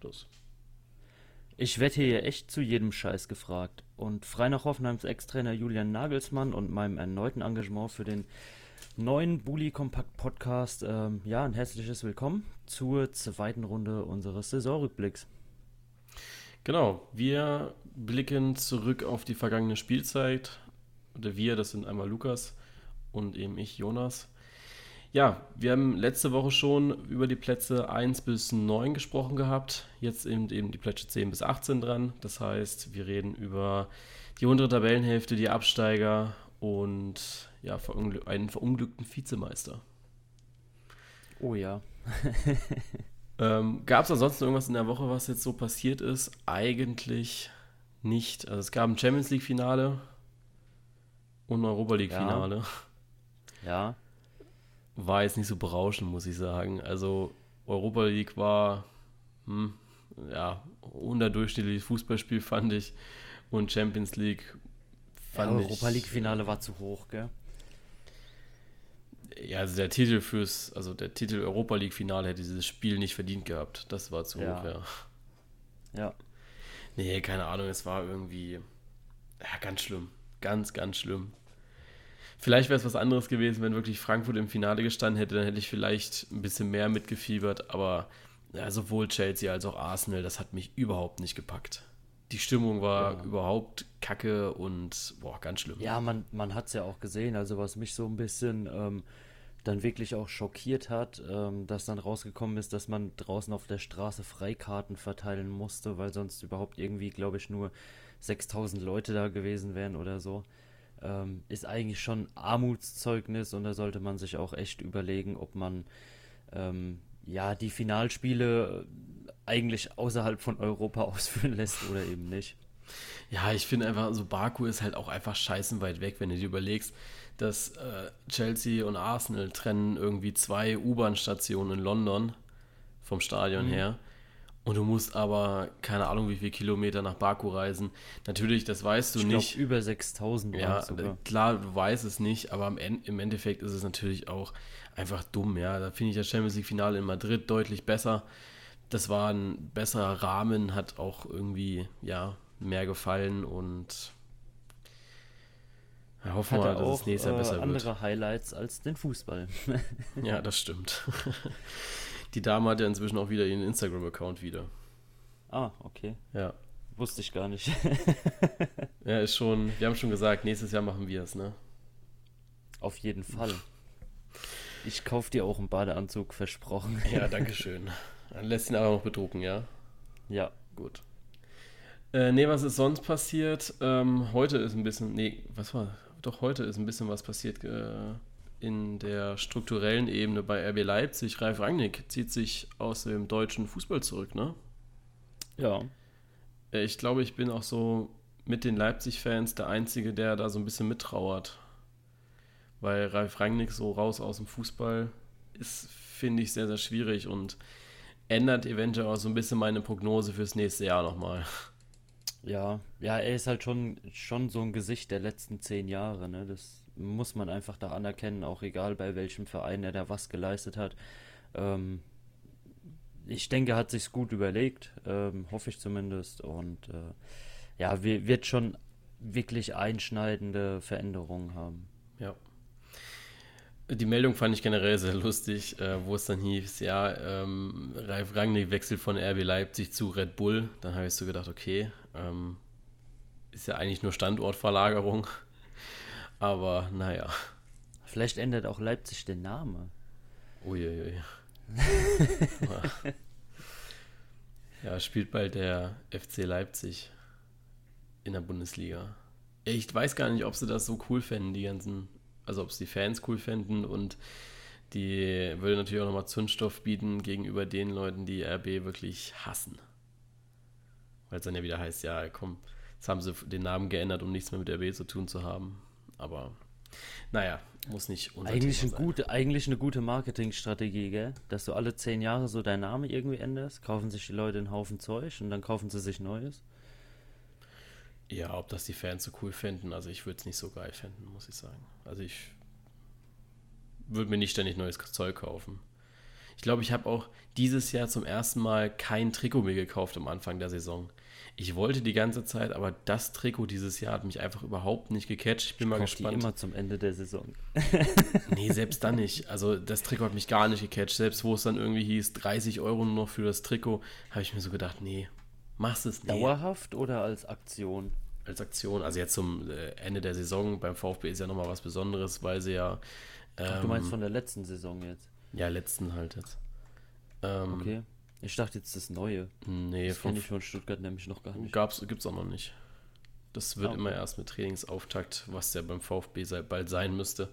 Das. Ich werde hier echt zu jedem Scheiß gefragt. Und frei nach Hoffenheims Ex-Trainer Julian Nagelsmann und meinem erneuten Engagement für den neuen Bully Kompakt Podcast, ähm, ja, ein herzliches Willkommen zur zweiten Runde unseres Saisonrückblicks. Genau, wir blicken zurück auf die vergangene Spielzeit. Oder wir, das sind einmal Lukas und eben ich, Jonas. Ja, wir haben letzte Woche schon über die Plätze 1 bis 9 gesprochen gehabt. Jetzt eben, eben die Plätze 10 bis 18 dran. Das heißt, wir reden über die untere Tabellenhälfte, die Absteiger und ja, einen verunglückten Vizemeister. Oh ja. ähm, gab es ansonsten irgendwas in der Woche, was jetzt so passiert ist? Eigentlich nicht. Also es gab ein Champions League-Finale und ein Europa League-Finale. Ja. ja war jetzt nicht so berauschend, muss ich sagen. Also Europa League war hm, ja unterdurchschnittliches Fußballspiel, fand ich. Und Champions League fand ja, Europa League Finale war zu hoch, gell? Ja, also der Titel fürs, also der Titel Europa League Finale hätte dieses Spiel nicht verdient gehabt. Das war zu ja. hoch, ja. Ja. Nee, keine Ahnung, es war irgendwie ja, ganz schlimm. Ganz, ganz schlimm. Vielleicht wäre es was anderes gewesen, wenn wirklich Frankfurt im Finale gestanden hätte, dann hätte ich vielleicht ein bisschen mehr mitgefiebert, aber ja, sowohl Chelsea als auch Arsenal, das hat mich überhaupt nicht gepackt. Die Stimmung war ja. überhaupt kacke und boah, ganz schlimm. Ja, man, man hat es ja auch gesehen, also was mich so ein bisschen ähm, dann wirklich auch schockiert hat, ähm, dass dann rausgekommen ist, dass man draußen auf der Straße Freikarten verteilen musste, weil sonst überhaupt irgendwie, glaube ich, nur 6000 Leute da gewesen wären oder so ähm, ist eigentlich schon Armutszeugnis und da sollte man sich auch echt überlegen, ob man ähm, ja die Finalspiele eigentlich außerhalb von Europa ausführen lässt oder eben nicht. Ja, ich finde einfach, so Baku ist halt auch einfach scheißen weit weg, wenn du dir überlegst, dass äh, Chelsea und Arsenal trennen irgendwie zwei U-Bahn-Stationen in London vom Stadion mhm. her. Und du musst aber, keine Ahnung, wie viele Kilometer nach Baku reisen. Natürlich, das weißt du ich nicht. Glaub, über 6000 Ja, sogar. klar, du weißt es nicht, aber im Endeffekt ist es natürlich auch einfach dumm. Ja, da finde ich das Champions League-Finale in Madrid deutlich besser. Das war ein besserer Rahmen, hat auch irgendwie, ja, mehr gefallen und ja, hoffen wir mal, dass es nächstes Jahr besser äh, andere wird. Highlights als den Fußball. ja, das stimmt. Die Dame hat ja inzwischen auch wieder ihren Instagram-Account wieder. Ah, okay. Ja. Wusste ich gar nicht. ja, ist schon, wir haben schon gesagt, nächstes Jahr machen wir es, ne? Auf jeden Fall. Ich kaufe dir auch einen Badeanzug, versprochen. Ja, danke schön. Dann lässt ihn aber noch bedrucken, ja? Ja. Gut. Äh, nee, was ist sonst passiert? Ähm, heute ist ein bisschen, nee, was war? Doch, heute ist ein bisschen was passiert. Äh, in der strukturellen Ebene bei RB Leipzig. Ralf Rangnick zieht sich aus dem deutschen Fußball zurück, ne? Ja. Äh, ich glaube, ich bin auch so mit den Leipzig-Fans der Einzige, der da so ein bisschen mittrauert. Weil Ralf Rangnick so raus aus dem Fußball ist, finde ich, sehr, sehr schwierig und ändert eventuell auch so ein bisschen meine Prognose fürs nächste Jahr nochmal. Ja, ja, er ist halt schon, schon so ein Gesicht der letzten zehn Jahre, ne? Das muss man einfach da anerkennen, auch egal bei welchem Verein er da was geleistet hat. Ähm, ich denke, hat sich gut überlegt, ähm, hoffe ich zumindest. Und äh, ja, wir, wird schon wirklich einschneidende Veränderungen haben. Ja. Die Meldung fand ich generell sehr lustig, äh, wo es dann hieß, ja, ähm, Ralf Rangnick wechselt von RB Leipzig zu Red Bull. Dann habe ich so gedacht, okay, ähm, ist ja eigentlich nur Standortverlagerung. Aber naja. Vielleicht ändert auch Leipzig den Namen. Uiuiui. ja, spielt bald der FC Leipzig in der Bundesliga. Ich weiß gar nicht, ob sie das so cool fänden, die ganzen, also ob es die Fans cool fänden und die würde natürlich auch nochmal Zündstoff bieten gegenüber den Leuten, die RB wirklich hassen. Weil es dann ja wieder heißt, ja, komm, jetzt haben sie den Namen geändert, um nichts mehr mit RB zu tun zu haben. Aber naja, muss nicht eigentlich, ein gute, eigentlich eine gute Marketingstrategie, gell? Dass du alle zehn Jahre so deinen Namen irgendwie änderst, kaufen sich die Leute einen Haufen Zeug und dann kaufen sie sich Neues. Ja, ob das die Fans so cool finden, also ich würde es nicht so geil finden, muss ich sagen. Also ich würde mir nicht ständig neues Zeug kaufen. Ich glaube, ich habe auch dieses Jahr zum ersten Mal kein Trikot mehr gekauft am Anfang der Saison. Ich wollte die ganze Zeit, aber das Trikot dieses Jahr hat mich einfach überhaupt nicht gecatcht. Ich bin ich mal gespannt. Die immer zum Ende der Saison. nee, selbst dann nicht. Also das Trikot hat mich gar nicht gecatcht. Selbst wo es dann irgendwie hieß, 30 Euro nur noch für das Trikot, habe ich mir so gedacht, nee, machst es nicht. Dauerhaft oder als Aktion? Als Aktion. Also jetzt zum äh, Ende der Saison beim VfB ist ja nochmal was Besonderes, weil sie ja. Ähm, Ach, du meinst ähm, von der letzten Saison jetzt? Ja, letzten halt jetzt. Ähm, okay. Ich dachte jetzt das Neue. Nee, das kenne ich von Stuttgart nämlich noch gar nicht. Gab's, gibt's auch noch nicht. Das wird okay. immer erst mit Trainingsauftakt, was ja beim VfB bald sein müsste.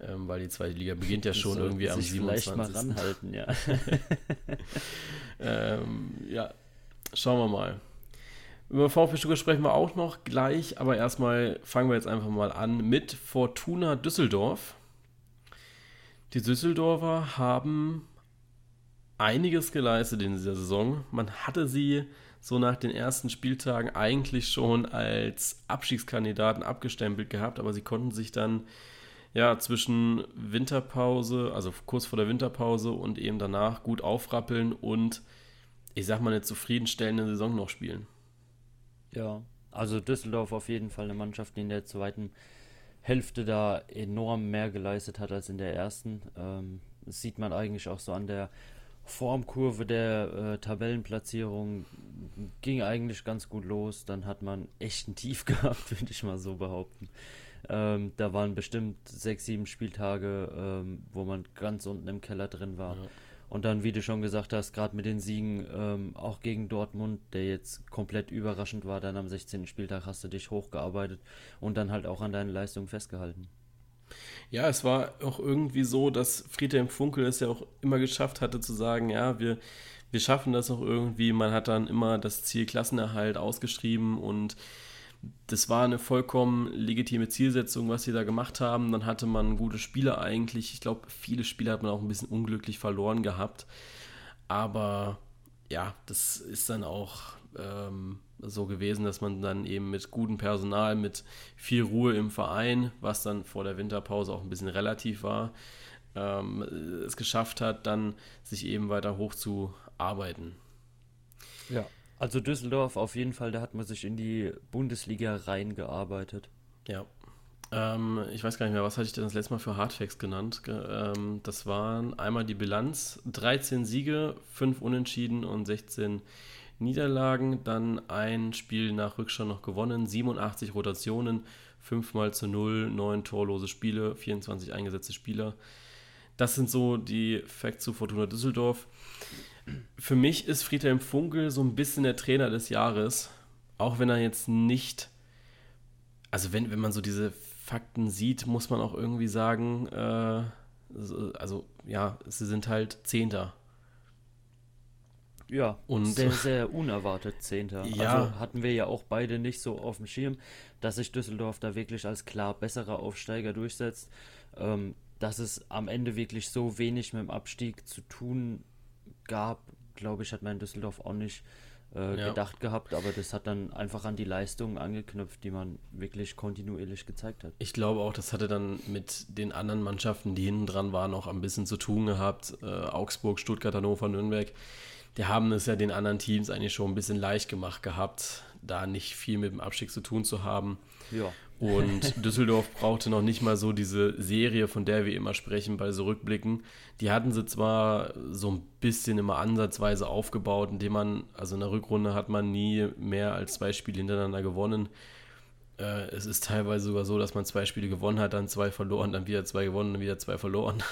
Ähm, weil die zweite Liga beginnt ja schon irgendwie am 27. Vielleicht mal ranhalten, ja. ähm, ja, schauen wir mal. Über VfB Stuttgart sprechen wir auch noch gleich, aber erstmal fangen wir jetzt einfach mal an mit Fortuna Düsseldorf. Die Düsseldorfer haben einiges geleistet in dieser Saison. Man hatte sie so nach den ersten Spieltagen eigentlich schon als Abstiegskandidaten abgestempelt gehabt, aber sie konnten sich dann ja zwischen Winterpause, also kurz vor der Winterpause und eben danach gut aufrappeln und ich sag mal eine zufriedenstellende Saison noch spielen. Ja, also Düsseldorf auf jeden Fall eine Mannschaft, die in der zweiten Hälfte da enorm mehr geleistet hat als in der ersten. Ähm, das sieht man eigentlich auch so an der Formkurve der äh, Tabellenplatzierung ging eigentlich ganz gut los. Dann hat man echt ein Tief gehabt, würde ich mal so behaupten. Ähm, da waren bestimmt sechs, sieben Spieltage, ähm, wo man ganz unten im Keller drin war. Ja. Und dann, wie du schon gesagt hast, gerade mit den Siegen, ähm, auch gegen Dortmund, der jetzt komplett überraschend war, dann am 16. Spieltag hast du dich hochgearbeitet und dann halt auch an deinen Leistungen festgehalten. Ja, es war auch irgendwie so, dass Friedhelm Funkel es ja auch immer geschafft hatte zu sagen, ja, wir, wir schaffen das auch irgendwie. Man hat dann immer das Ziel Klassenerhalt ausgeschrieben und das war eine vollkommen legitime Zielsetzung, was sie da gemacht haben. Dann hatte man gute Spieler eigentlich. Ich glaube, viele Spiele hat man auch ein bisschen unglücklich verloren gehabt. Aber ja, das ist dann auch ähm, so gewesen, dass man dann eben mit gutem Personal, mit viel Ruhe im Verein, was dann vor der Winterpause auch ein bisschen relativ war, ähm, es geschafft hat, dann sich eben weiter hochzuarbeiten. Ja, also Düsseldorf auf jeden Fall, da hat man sich in die Bundesliga reingearbeitet. Ja. Ähm, ich weiß gar nicht mehr, was hatte ich denn das letzte Mal für Hardfacts genannt? Ähm, das waren einmal die Bilanz: 13 Siege, 5 Unentschieden und 16 Niederlagen, dann ein Spiel nach Rückstand noch gewonnen, 87 Rotationen, 5 mal zu 0, 9 torlose Spiele, 24 eingesetzte Spieler. Das sind so die Facts zu Fortuna Düsseldorf. Für mich ist Friedhelm Funkel so ein bisschen der Trainer des Jahres, auch wenn er jetzt nicht, also wenn, wenn man so diese Fakten sieht, muss man auch irgendwie sagen, äh, also ja, sie sind halt Zehnter ja, und sehr, sehr unerwartet Zehnter. Ja. Also hatten wir ja auch beide nicht so auf dem Schirm, dass sich Düsseldorf da wirklich als klar besserer Aufsteiger durchsetzt. Ähm, dass es am Ende wirklich so wenig mit dem Abstieg zu tun gab, glaube ich, hat man in Düsseldorf auch nicht äh, ja. gedacht gehabt, aber das hat dann einfach an die Leistungen angeknüpft, die man wirklich kontinuierlich gezeigt hat. Ich glaube auch, das hatte dann mit den anderen Mannschaften, die hinten dran waren, auch ein bisschen zu tun gehabt. Äh, Augsburg, Stuttgart, Hannover, Nürnberg die haben es ja den anderen Teams eigentlich schon ein bisschen leicht gemacht gehabt, da nicht viel mit dem Abstieg zu tun zu haben. Ja. Und Düsseldorf brauchte noch nicht mal so diese Serie, von der wir immer sprechen bei so Rückblicken. Die hatten sie zwar so ein bisschen immer ansatzweise aufgebaut, indem man, also in der Rückrunde hat man nie mehr als zwei Spiele hintereinander gewonnen. Äh, es ist teilweise sogar so, dass man zwei Spiele gewonnen hat, dann zwei verloren, dann wieder zwei gewonnen, dann wieder zwei verloren.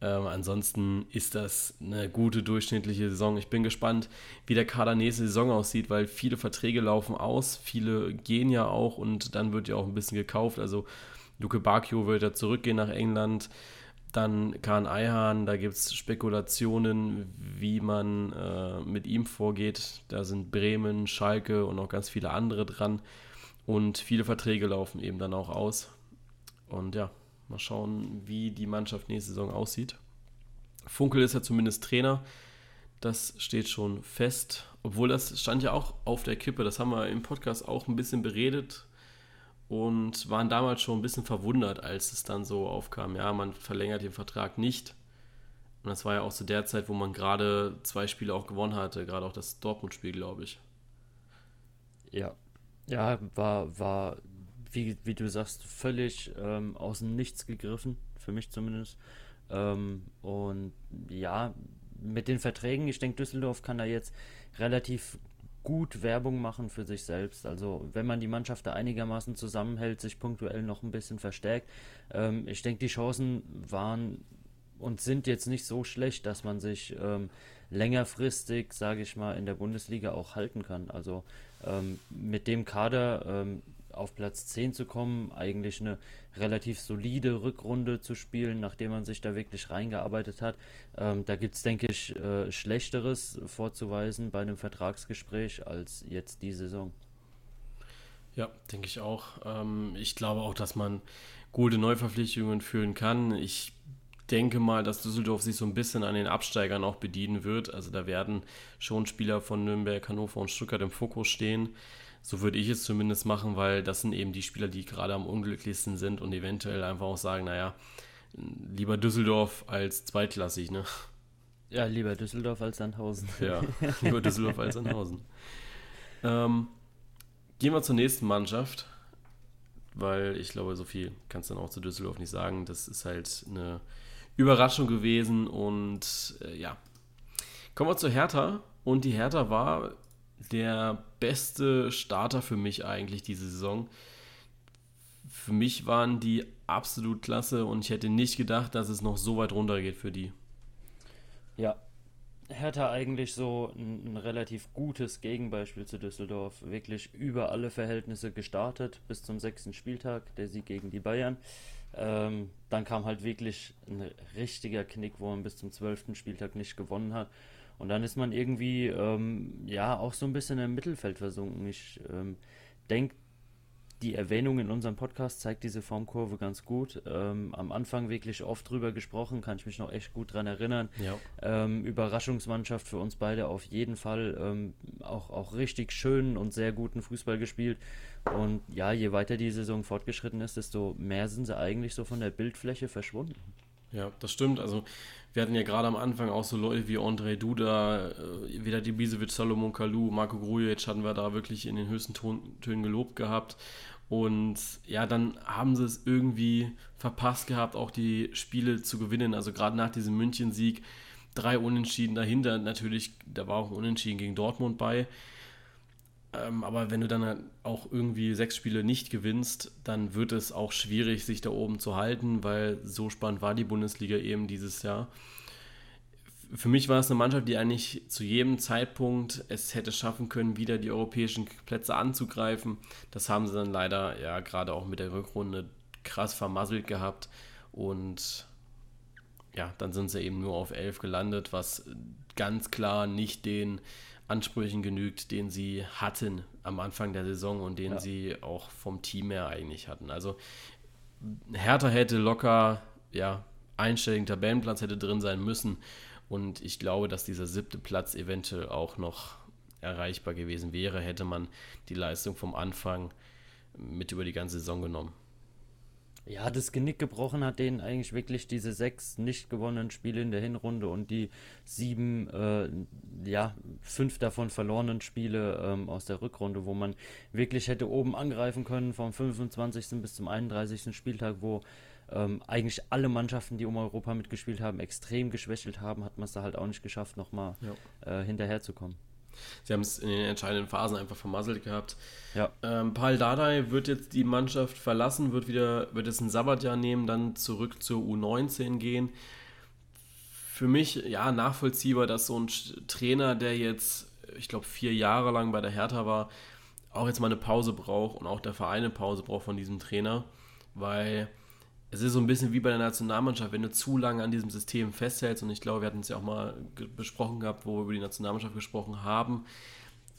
Ähm, ansonsten ist das eine gute durchschnittliche Saison. Ich bin gespannt, wie der Kader nächste Saison aussieht, weil viele Verträge laufen aus, viele gehen ja auch und dann wird ja auch ein bisschen gekauft. Also Luke Bacchio wird ja zurückgehen nach England. Dann Kahn Eihahn, da gibt es Spekulationen, wie man äh, mit ihm vorgeht. Da sind Bremen, Schalke und auch ganz viele andere dran. Und viele Verträge laufen eben dann auch aus. Und ja, Mal schauen, wie die Mannschaft nächste Saison aussieht. Funkel ist ja zumindest Trainer. Das steht schon fest. Obwohl das stand ja auch auf der Kippe. Das haben wir im Podcast auch ein bisschen beredet und waren damals schon ein bisschen verwundert, als es dann so aufkam. Ja, man verlängert den Vertrag nicht. Und das war ja auch zu der Zeit, wo man gerade zwei Spiele auch gewonnen hatte, gerade auch das Dortmund-Spiel, glaube ich. Ja. Ja, war, war wie, wie du sagst, völlig ähm, aus dem Nichts gegriffen, für mich zumindest. Ähm, und ja, mit den Verträgen, ich denke, Düsseldorf kann da jetzt relativ gut Werbung machen für sich selbst. Also wenn man die Mannschaft da einigermaßen zusammenhält, sich punktuell noch ein bisschen verstärkt. Ähm, ich denke, die Chancen waren und sind jetzt nicht so schlecht, dass man sich ähm, längerfristig, sage ich mal, in der Bundesliga auch halten kann. Also ähm, mit dem Kader ähm, auf Platz 10 zu kommen, eigentlich eine relativ solide Rückrunde zu spielen, nachdem man sich da wirklich reingearbeitet hat. Ähm, da gibt es, denke ich, äh, Schlechteres vorzuweisen bei einem Vertragsgespräch als jetzt die Saison. Ja, denke ich auch. Ähm, ich glaube auch, dass man gute Neuverpflichtungen führen kann. Ich denke mal, dass Düsseldorf sich so ein bisschen an den Absteigern auch bedienen wird. Also da werden schon Spieler von Nürnberg, Hannover und Stuttgart im Fokus stehen. So würde ich es zumindest machen, weil das sind eben die Spieler, die gerade am unglücklichsten sind und eventuell einfach auch sagen, naja, lieber Düsseldorf als zweitklassig, ne? Ja, lieber Düsseldorf als Sandhausen. Ja, lieber Düsseldorf als Sandhausen. Ähm, gehen wir zur nächsten Mannschaft, weil ich glaube, so viel kannst du dann auch zu Düsseldorf nicht sagen. Das ist halt eine Überraschung gewesen und äh, ja. Kommen wir zur Hertha und die Hertha war der beste Starter für mich eigentlich diese Saison. Für mich waren die absolut klasse und ich hätte nicht gedacht, dass es noch so weit runter geht für die. Ja, Hertha eigentlich so ein, ein, relativ gutes Gegenbeispiel zu Düsseldorf. Wirklich über alle Verhältnisse gestartet bis zum sechsten Spieltag, der Sieg gegen die Bayern. Ähm, dann kam halt wirklich ein richtiger Knick, wo man bis zum zwölften Spieltag nicht gewonnen hat. Und dann ist man irgendwie, ähm, ja, auch so ein bisschen im Mittelfeld versunken. Ich ähm, denke, die Erwähnung in unserem Podcast zeigt diese Formkurve ganz gut. Ähm, am Anfang wirklich oft drüber gesprochen, kann ich mich noch echt gut dran erinnern. Ja. Ähm, Überraschungsmannschaft für uns beide auf jeden Fall. Ähm, auch, auch richtig schönen und sehr guten Fußball gespielt. Und ja, je weiter die Saison fortgeschritten ist, desto mehr sind sie eigentlich so von der Bildfläche verschwunden. Ja, das stimmt. Also wir hatten ja gerade am Anfang auch so Leute wie André Duda, äh, wieder Dibisevic, Salomon Kalou, Marco Grujic hatten wir da wirklich in den höchsten Tönen gelobt gehabt. Und ja, dann haben sie es irgendwie verpasst gehabt, auch die Spiele zu gewinnen. Also gerade nach diesem München-Sieg, drei Unentschieden dahinter. Natürlich, da war auch ein Unentschieden gegen Dortmund bei. Ähm, aber wenn du dann auch irgendwie sechs Spiele nicht gewinnst, dann wird es auch schwierig, sich da oben zu halten, weil so spannend war die Bundesliga eben dieses Jahr. Für mich war es eine Mannschaft, die eigentlich zu jedem Zeitpunkt es hätte schaffen können, wieder die europäischen Plätze anzugreifen. Das haben sie dann leider ja gerade auch mit der Rückrunde krass vermasselt gehabt und ja, dann sind sie eben nur auf elf gelandet, was ganz klar nicht den Ansprüchen genügt, den sie hatten am Anfang der Saison und den ja. sie auch vom Team her eigentlich hatten. Also Hertha hätte locker, ja, einstelligen Tabellenplatz hätte drin sein müssen. Und ich glaube, dass dieser siebte Platz eventuell auch noch erreichbar gewesen wäre, hätte man die Leistung vom Anfang mit über die ganze Saison genommen. Ja, das Genick gebrochen hat denen eigentlich wirklich diese sechs nicht gewonnenen Spiele in der Hinrunde und die sieben, äh, ja, fünf davon verlorenen Spiele ähm, aus der Rückrunde, wo man wirklich hätte oben angreifen können vom 25. bis zum 31. Spieltag, wo ähm, eigentlich alle Mannschaften, die um Europa mitgespielt haben, extrem geschwächelt haben, hat man es da halt auch nicht geschafft, nochmal ja. äh, hinterherzukommen. Sie haben es in den entscheidenden Phasen einfach vermasselt gehabt. Ja. Ähm, Paul Dardai wird jetzt die Mannschaft verlassen, wird wieder, wird es ein Sabbatjahr nehmen, dann zurück zur U19 gehen. Für mich ja nachvollziehbar, dass so ein Trainer, der jetzt, ich glaube, vier Jahre lang bei der Hertha war, auch jetzt mal eine Pause braucht und auch der Verein eine Pause braucht von diesem Trainer, weil es ist so ein bisschen wie bei der Nationalmannschaft, wenn du zu lange an diesem System festhältst, und ich glaube, wir hatten es ja auch mal besprochen gehabt, wo wir über die Nationalmannschaft gesprochen haben,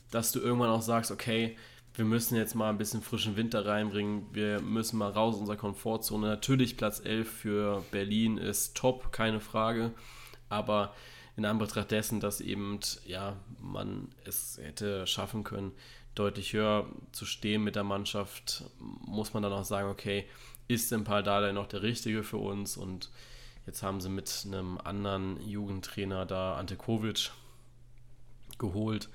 dass du irgendwann auch sagst, okay, wir müssen jetzt mal ein bisschen frischen Winter reinbringen, wir müssen mal raus aus unserer Komfortzone. Natürlich Platz 11 für Berlin ist top, keine Frage, aber in Anbetracht dessen, dass eben, ja, man es hätte schaffen können, deutlich höher zu stehen mit der Mannschaft, muss man dann auch sagen, okay, ist Paul Dardai noch der Richtige für uns? Und Jetzt haben sie mit einem anderen Jugendtrainer da, Ante Kovic, geholt.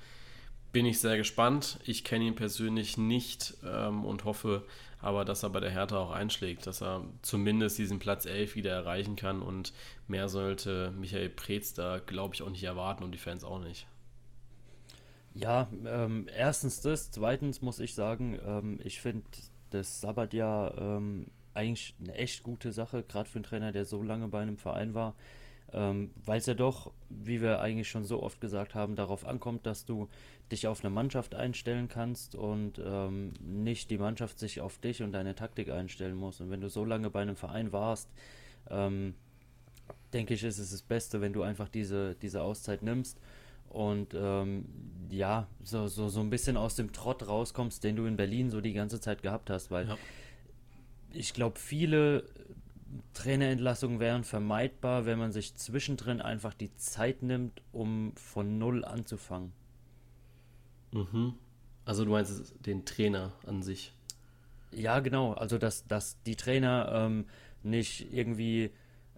Bin ich sehr gespannt. Ich kenne ihn persönlich nicht ähm, und hoffe aber, dass er bei der Hertha auch einschlägt, dass er zumindest diesen Platz 11 wieder erreichen kann und mehr sollte Michael Preetz da, glaube ich, auch nicht erwarten und die Fans auch nicht. Ja, ähm, erstens das. Zweitens muss ich sagen, ähm, ich finde das Sabbatjahr ähm, eigentlich eine echt gute Sache, gerade für einen Trainer, der so lange bei einem Verein war. Ähm, Weil es ja doch, wie wir eigentlich schon so oft gesagt haben, darauf ankommt, dass du dich auf eine Mannschaft einstellen kannst und ähm, nicht die Mannschaft sich auf dich und deine Taktik einstellen muss. Und wenn du so lange bei einem Verein warst, ähm, denke ich, ist es das Beste, wenn du einfach diese, diese Auszeit nimmst und ähm, ja, so, so, so ein bisschen aus dem Trott rauskommst, den du in Berlin so die ganze Zeit gehabt hast, weil ja. Ich glaube, viele Trainerentlassungen wären vermeidbar, wenn man sich zwischendrin einfach die Zeit nimmt, um von Null anzufangen. Mhm. Also du meinst den Trainer an sich? Ja, genau. Also dass, dass die Trainer ähm, nicht irgendwie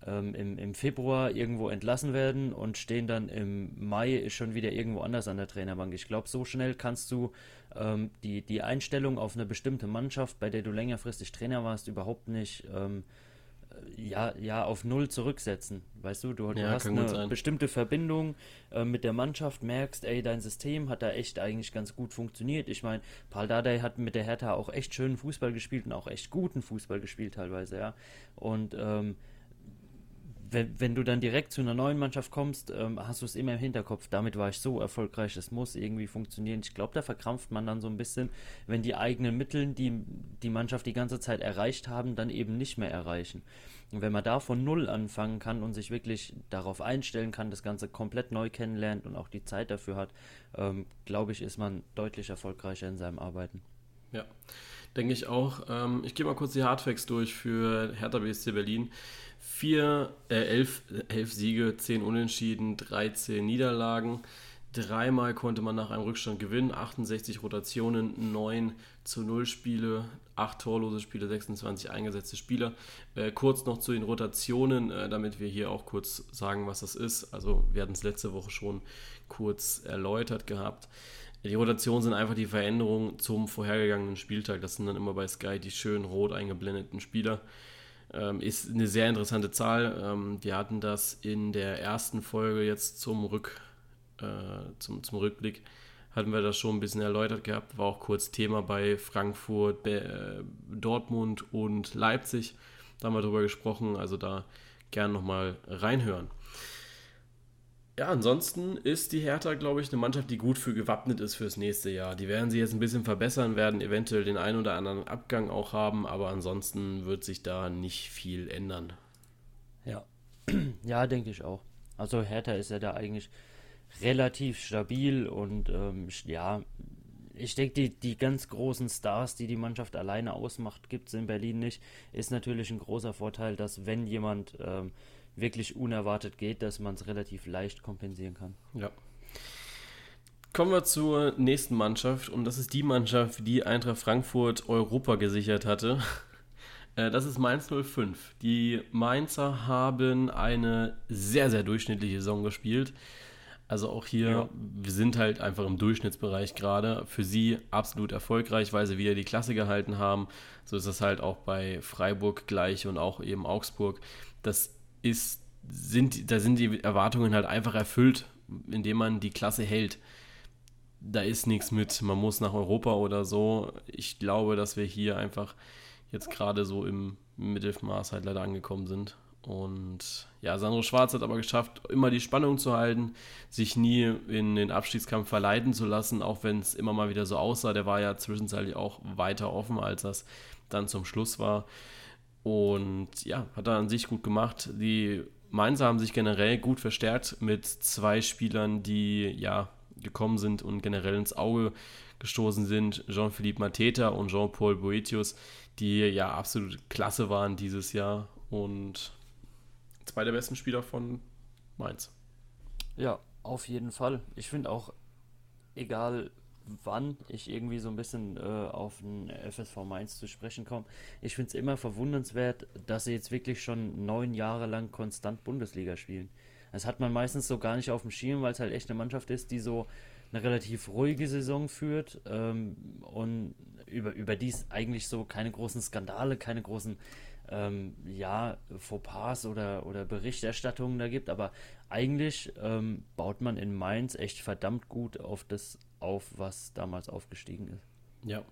ähm, im, im Februar irgendwo entlassen werden und stehen dann im Mai schon wieder irgendwo anders an der Trainerbank. Ich glaube, so schnell kannst du ähm, die, die Einstellung auf eine bestimmte Mannschaft, bei der du längerfristig Trainer warst, überhaupt nicht ähm, ja, ja, auf Null zurücksetzen. Weißt du, du, du ja, hast eine bestimmte Verbindung äh, mit der Mannschaft, merkst, ey, dein System hat da echt eigentlich ganz gut funktioniert. Ich meine, Paul Dardai hat mit der Hertha auch echt schönen Fußball gespielt und auch echt guten Fußball gespielt teilweise, ja. Und ähm, wenn, wenn du dann direkt zu einer neuen Mannschaft kommst, ähm, hast du es immer im Hinterkopf. Damit war ich so erfolgreich, es muss irgendwie funktionieren. Ich glaube, da verkrampft man dann so ein bisschen, wenn die eigenen Mittel, die die Mannschaft die ganze Zeit erreicht haben, dann eben nicht mehr erreichen. Und wenn man da von Null anfangen kann und sich wirklich darauf einstellen kann, das Ganze komplett neu kennenlernt und auch die Zeit dafür hat, ähm, glaube ich, ist man deutlich erfolgreicher in seinem Arbeiten. Ja, denke ich auch. Ähm, ich gehe mal kurz die Hardfacts durch für Hertha BSC Berlin. Vier, äh, elf, elf Siege, zehn Unentschieden, 13 Niederlagen. Dreimal konnte man nach einem Rückstand gewinnen, 68 Rotationen, 9 zu 0 Spiele, 8 torlose Spiele, 26 eingesetzte Spieler. Äh, kurz noch zu den Rotationen, äh, damit wir hier auch kurz sagen, was das ist. Also wir hatten es letzte Woche schon kurz erläutert gehabt. Die Rotationen sind einfach die Veränderung zum vorhergegangenen Spieltag. Das sind dann immer bei Sky die schön rot eingeblendeten Spieler. Ähm, ist eine sehr interessante Zahl. Ähm, wir hatten das in der ersten Folge jetzt zum, Rück, äh, zum, zum Rückblick, hatten wir das schon ein bisschen erläutert gehabt. War auch kurz Thema bei Frankfurt, äh, Dortmund und Leipzig. Da haben wir darüber gesprochen. Also da gerne nochmal reinhören. Ja, ansonsten ist die Hertha, glaube ich, eine Mannschaft, die gut für gewappnet ist fürs nächste Jahr. Die werden sie jetzt ein bisschen verbessern, werden eventuell den einen oder anderen Abgang auch haben, aber ansonsten wird sich da nicht viel ändern. Ja, ja, denke ich auch. Also Hertha ist ja da eigentlich relativ stabil und ähm, ja, ich denke, die, die ganz großen Stars, die die Mannschaft alleine ausmacht, gibt es in Berlin nicht. Ist natürlich ein großer Vorteil, dass wenn jemand ähm, wirklich unerwartet geht, dass man es relativ leicht kompensieren kann. Ja. Kommen wir zur nächsten Mannschaft und das ist die Mannschaft, die Eintracht Frankfurt Europa gesichert hatte. Äh, das ist Mainz 05. Die Mainzer haben eine sehr, sehr durchschnittliche Saison gespielt. Also auch hier, ja. wir sind halt einfach im Durchschnittsbereich gerade. Für sie absolut erfolgreich, weil sie wieder die Klasse gehalten haben. So ist das halt auch bei Freiburg gleich und auch eben Augsburg. Das ist, sind, da sind die Erwartungen halt einfach erfüllt, indem man die Klasse hält. Da ist nichts mit, man muss nach Europa oder so. Ich glaube, dass wir hier einfach jetzt gerade so im Mittelmaß halt leider angekommen sind. Und ja, Sandro Schwarz hat aber geschafft, immer die Spannung zu halten, sich nie in den Abstiegskampf verleiten zu lassen, auch wenn es immer mal wieder so aussah. Der war ja zwischenzeitlich auch weiter offen, als das dann zum Schluss war. Und ja, hat er an sich gut gemacht. Die Mainzer haben sich generell gut verstärkt mit zwei Spielern, die ja gekommen sind und generell ins Auge gestoßen sind. Jean-Philippe Mateta und Jean-Paul Boetius, die ja absolut klasse waren dieses Jahr und zwei der besten Spieler von Mainz. Ja, auf jeden Fall. Ich finde auch, egal wann ich irgendwie so ein bisschen äh, auf den FSV Mainz zu sprechen komme. Ich finde es immer verwundernswert, dass sie jetzt wirklich schon neun Jahre lang konstant Bundesliga spielen. Das hat man meistens so gar nicht auf dem Schirm, weil es halt echt eine Mannschaft ist, die so eine relativ ruhige Saison führt ähm, und über, über dies eigentlich so keine großen Skandale, keine großen ähm, ja, Fauxpas oder, oder Berichterstattungen da gibt, aber eigentlich ähm, baut man in Mainz echt verdammt gut auf das auf, was damals aufgestiegen ist. Ja.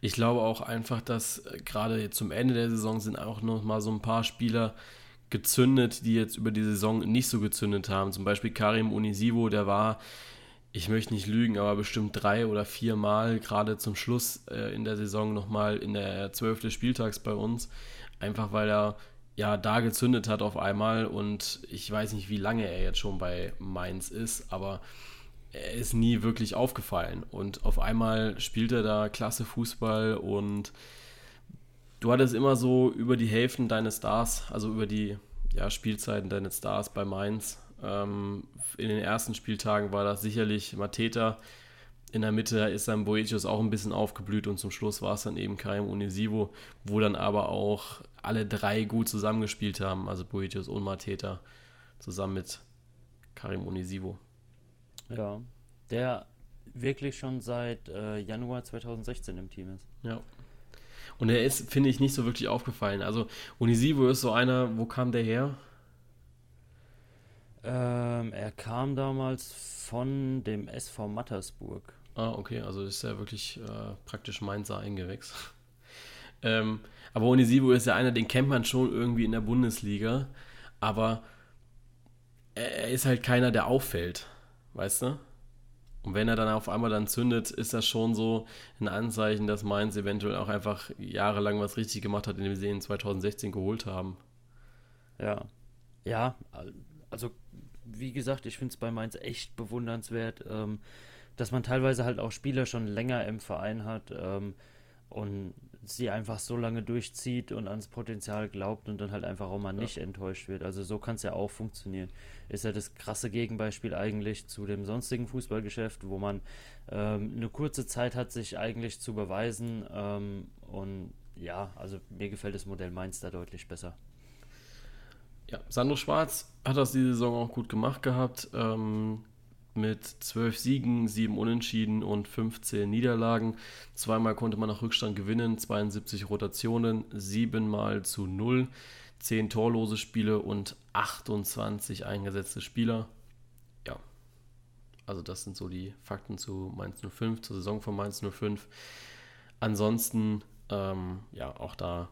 Ich glaube auch einfach, dass äh, gerade zum Ende der Saison sind auch noch mal so ein paar Spieler gezündet, die jetzt über die Saison nicht so gezündet haben. Zum Beispiel Karim Unisivo, der war, ich möchte nicht lügen, aber bestimmt drei oder vier Mal gerade zum Schluss äh, in der Saison nochmal in der zwölfte Spieltags bei uns. Einfach weil er ja da gezündet hat auf einmal und ich weiß nicht, wie lange er jetzt schon bei Mainz ist, aber er ist nie wirklich aufgefallen. Und auf einmal spielt er da klasse Fußball und du hattest immer so über die Hälften deines Stars, also über die ja, Spielzeiten deines Stars bei Mainz. Ähm, in den ersten Spieltagen war das sicherlich Mateta. In der Mitte ist dann Boetius auch ein bisschen aufgeblüht und zum Schluss war es dann eben Karim Unisivo, wo dann aber auch alle drei gut zusammengespielt haben, also Boetius und Mateta zusammen mit Karim Unisivo. Ja, der wirklich schon seit äh, Januar 2016 im Team ist. Ja. Und er ist, finde ich, nicht so wirklich aufgefallen. Also Unisivo ist so einer, wo kam der her? Ähm, er kam damals von dem SV Mattersburg. Ah, okay, also ist er wirklich äh, praktisch Mainzer Eingewächs. ähm, aber Onisivo ist ja einer, den kennt man schon irgendwie in der Bundesliga, aber er ist halt keiner, der auffällt, weißt du? Und wenn er dann auf einmal dann zündet, ist das schon so ein Anzeichen, dass Mainz eventuell auch einfach jahrelang was richtig gemacht hat, indem sie ihn 2016 geholt haben. Ja. Ja, also wie gesagt, ich finde es bei Mainz echt bewundernswert, ähm, dass man teilweise halt auch Spieler schon länger im Verein hat ähm, und sie einfach so lange durchzieht und ans Potenzial glaubt und dann halt einfach auch mal nicht ja. enttäuscht wird. Also so kann es ja auch funktionieren. Ist ja das krasse Gegenbeispiel eigentlich zu dem sonstigen Fußballgeschäft, wo man ähm, eine kurze Zeit hat, sich eigentlich zu beweisen. Ähm, und ja, also mir gefällt das Modell Mainz da deutlich besser. Ja, Sandro Schwarz hat das die Saison auch gut gemacht gehabt. Ähm, mit zwölf Siegen, sieben Unentschieden und 15 Niederlagen. Zweimal konnte man nach Rückstand gewinnen, 72 Rotationen, siebenmal zu null, zehn torlose Spiele und 28 eingesetzte Spieler. Ja, also das sind so die Fakten zu Mainz 05, zur Saison von Mainz 05. Ansonsten, ähm, ja, auch da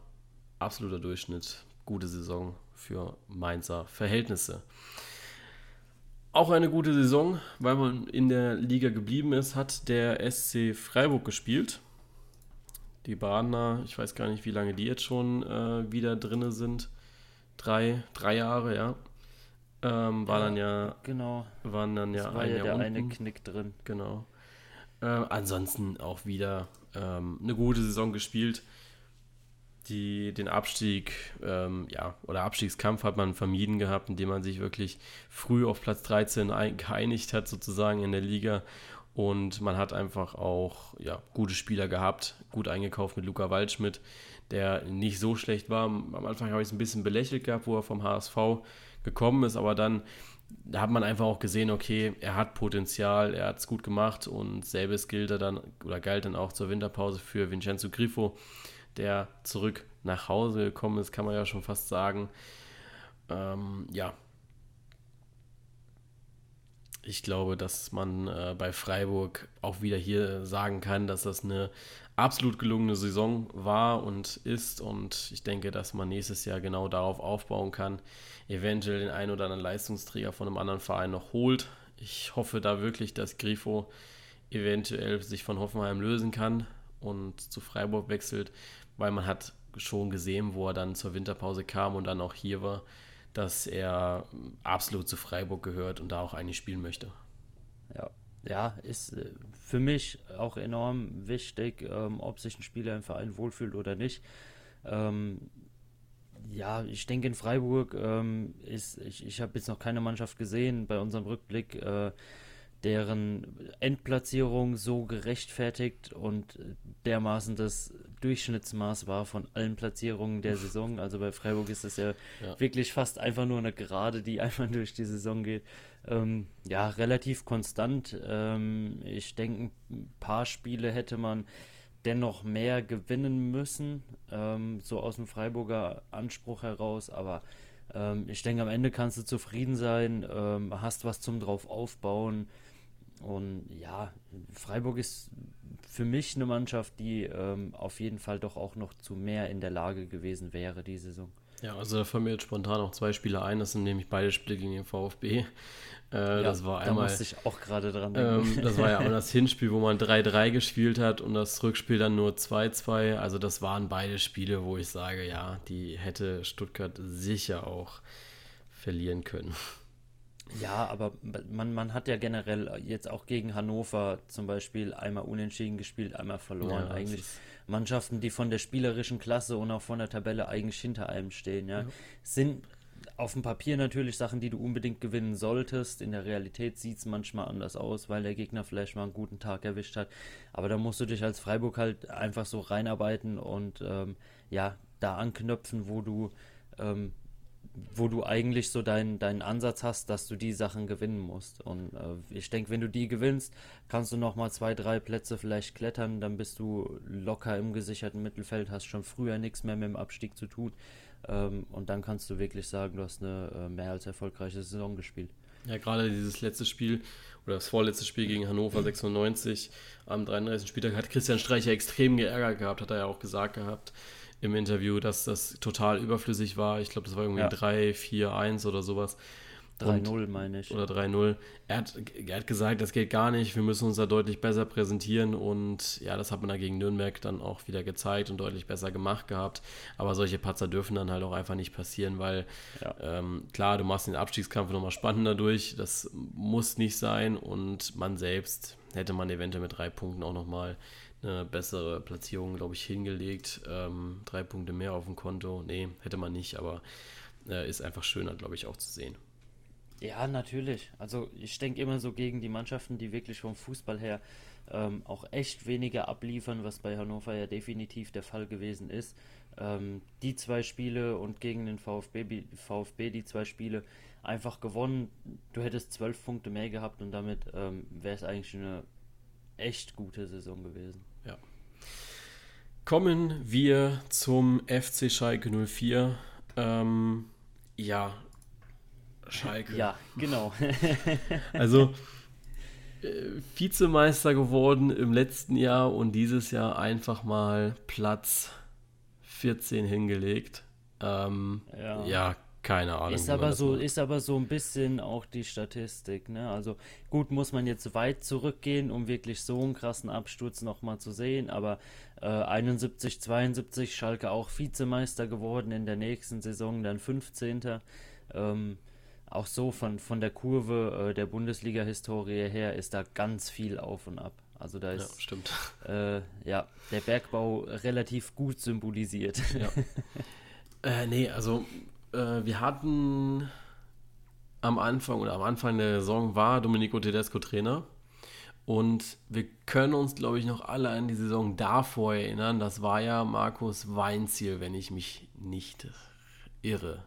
absoluter Durchschnitt, gute Saison für Mainzer Verhältnisse. Auch eine gute Saison, weil man in der Liga geblieben ist, hat der SC Freiburg gespielt. Die Badener, ich weiß gar nicht, wie lange die jetzt schon äh, wieder drinne sind. Drei, drei Jahre, ja. Ähm, war ja, dann ja, genau. waren dann ja, war ein ja Jahr der unten. eine Knick drin. Genau. Äh, ansonsten auch wieder ähm, eine gute Saison gespielt die, den Abstieg, ähm, ja, oder Abstiegskampf hat man vermieden gehabt, indem man sich wirklich früh auf Platz 13 ein, geeinigt hat, sozusagen in der Liga. Und man hat einfach auch ja, gute Spieler gehabt, gut eingekauft mit Luca Waldschmidt, der nicht so schlecht war. Am Anfang habe ich es ein bisschen belächelt gehabt, wo er vom HSV gekommen ist, aber dann da hat man einfach auch gesehen, okay, er hat Potenzial, er hat es gut gemacht und selbes gilt er dann oder galt dann auch zur Winterpause für Vincenzo Grifo der zurück nach Hause gekommen ist, kann man ja schon fast sagen. Ähm, ja. Ich glaube, dass man äh, bei Freiburg auch wieder hier sagen kann, dass das eine absolut gelungene Saison war und ist. Und ich denke, dass man nächstes Jahr genau darauf aufbauen kann. Eventuell den einen oder anderen Leistungsträger von einem anderen Verein noch holt. Ich hoffe da wirklich, dass Grifo eventuell sich von Hoffenheim lösen kann und zu Freiburg wechselt, weil man hat schon gesehen, wo er dann zur Winterpause kam und dann auch hier war, dass er absolut zu Freiburg gehört und da auch eigentlich spielen möchte. Ja, ja, ist äh, für mich auch enorm wichtig, ähm, ob sich ein Spieler im Verein wohlfühlt oder nicht. Ähm, ja, ich denke in Freiburg ähm, ist, ich, ich habe jetzt noch keine Mannschaft gesehen bei unserem Rückblick, äh, deren Endplatzierung so gerechtfertigt und dermaßen das Durchschnittsmaß war von allen Platzierungen der Saison. Also bei Freiburg ist es ja, ja, wirklich fast einfach nur eine Gerade, die einfach durch die Saison geht. Ähm, ja, relativ konstant. Ähm, ich denke, ein paar Spiele hätte man dennoch mehr gewinnen müssen, ähm, so aus dem Freiburger Anspruch heraus, aber ähm, ich denke, am Ende kannst du zufrieden sein, ähm, hast was zum drauf aufbauen. Und ja, Freiburg ist für mich eine Mannschaft, die ähm, auf jeden Fall doch auch noch zu mehr in der Lage gewesen wäre, die Saison. Ja, also da fallen mir jetzt spontan auch zwei Spiele ein. Das sind nämlich beide Spiele gegen den VfB. Äh, ja, das war einmal. Da musste ich auch gerade dran denken. Ähm, das war ja auch das Hinspiel, wo man 3-3 gespielt hat und das Rückspiel dann nur 2-2. Also das waren beide Spiele, wo ich sage, ja, die hätte Stuttgart sicher auch verlieren können. Ja, aber man, man hat ja generell jetzt auch gegen Hannover zum Beispiel einmal unentschieden gespielt, einmal verloren. Ja, eigentlich Mannschaften, die von der spielerischen Klasse und auch von der Tabelle eigentlich hinter einem stehen, ja, ja. sind auf dem Papier natürlich Sachen, die du unbedingt gewinnen solltest. In der Realität sieht es manchmal anders aus, weil der Gegner vielleicht mal einen guten Tag erwischt hat. Aber da musst du dich als Freiburg halt einfach so reinarbeiten und ähm, ja, da anknöpfen, wo du ähm, wo du eigentlich so deinen deinen Ansatz hast, dass du die Sachen gewinnen musst. Und äh, ich denke, wenn du die gewinnst, kannst du noch mal zwei, drei Plätze vielleicht klettern, dann bist du locker im gesicherten Mittelfeld, hast schon früher nichts mehr mit dem Abstieg zu tun. Ähm, und dann kannst du wirklich sagen, du hast eine äh, mehr als erfolgreiche Saison gespielt. Ja, gerade dieses letzte Spiel oder das vorletzte Spiel gegen Hannover 96 am 33. Spieltag hat Christian Streicher extrem geärgert gehabt, hat er ja auch gesagt gehabt im Interview, dass das total überflüssig war. Ich glaube, das war irgendwie ja. 3, 4, 1 oder sowas. 3-0 meine ich. Oder 3-0. Er hat, er hat gesagt, das geht gar nicht, wir müssen uns da deutlich besser präsentieren und ja, das hat man da gegen Nürnberg dann auch wieder gezeigt und deutlich besser gemacht gehabt. Aber solche Patzer dürfen dann halt auch einfach nicht passieren, weil ja. ähm, klar, du machst den Abstiegskampf nochmal spannender durch, das muss nicht sein und man selbst hätte man eventuell mit drei Punkten auch nochmal eine bessere Platzierung, glaube ich, hingelegt. Ähm, drei Punkte mehr auf dem Konto. Nee, hätte man nicht, aber äh, ist einfach schöner, glaube ich, auch zu sehen. Ja, natürlich. Also ich denke immer so gegen die Mannschaften, die wirklich vom Fußball her ähm, auch echt weniger abliefern, was bei Hannover ja definitiv der Fall gewesen ist. Ähm, die zwei Spiele und gegen den VfB, VfB die zwei Spiele einfach gewonnen. Du hättest zwölf Punkte mehr gehabt und damit ähm, wäre es eigentlich eine echt gute Saison gewesen. Kommen wir zum FC Schalke 04. Ähm, ja, Schalke. Ja, genau. also äh, Vizemeister geworden im letzten Jahr und dieses Jahr einfach mal Platz 14 hingelegt. Ähm, ja. ja. Keine Ahnung. Ist aber so, ist aber so ein bisschen auch die Statistik, ne? Also gut, muss man jetzt weit zurückgehen, um wirklich so einen krassen Absturz nochmal zu sehen, aber äh, 71, 72 Schalke auch Vizemeister geworden in der nächsten Saison, dann 15. Ähm, auch so von, von der Kurve äh, der Bundesliga-Historie her ist da ganz viel auf und ab. Also da ist ja, stimmt. Äh, ja, der Bergbau relativ gut symbolisiert. Ja. äh, nee, also äh, wir hatten am Anfang oder am Anfang der Saison war Domenico Tedesco Trainer. Und wir können uns, glaube ich, noch alle an die Saison davor erinnern. Das war ja Markus Weinziel, wenn ich mich nicht irre.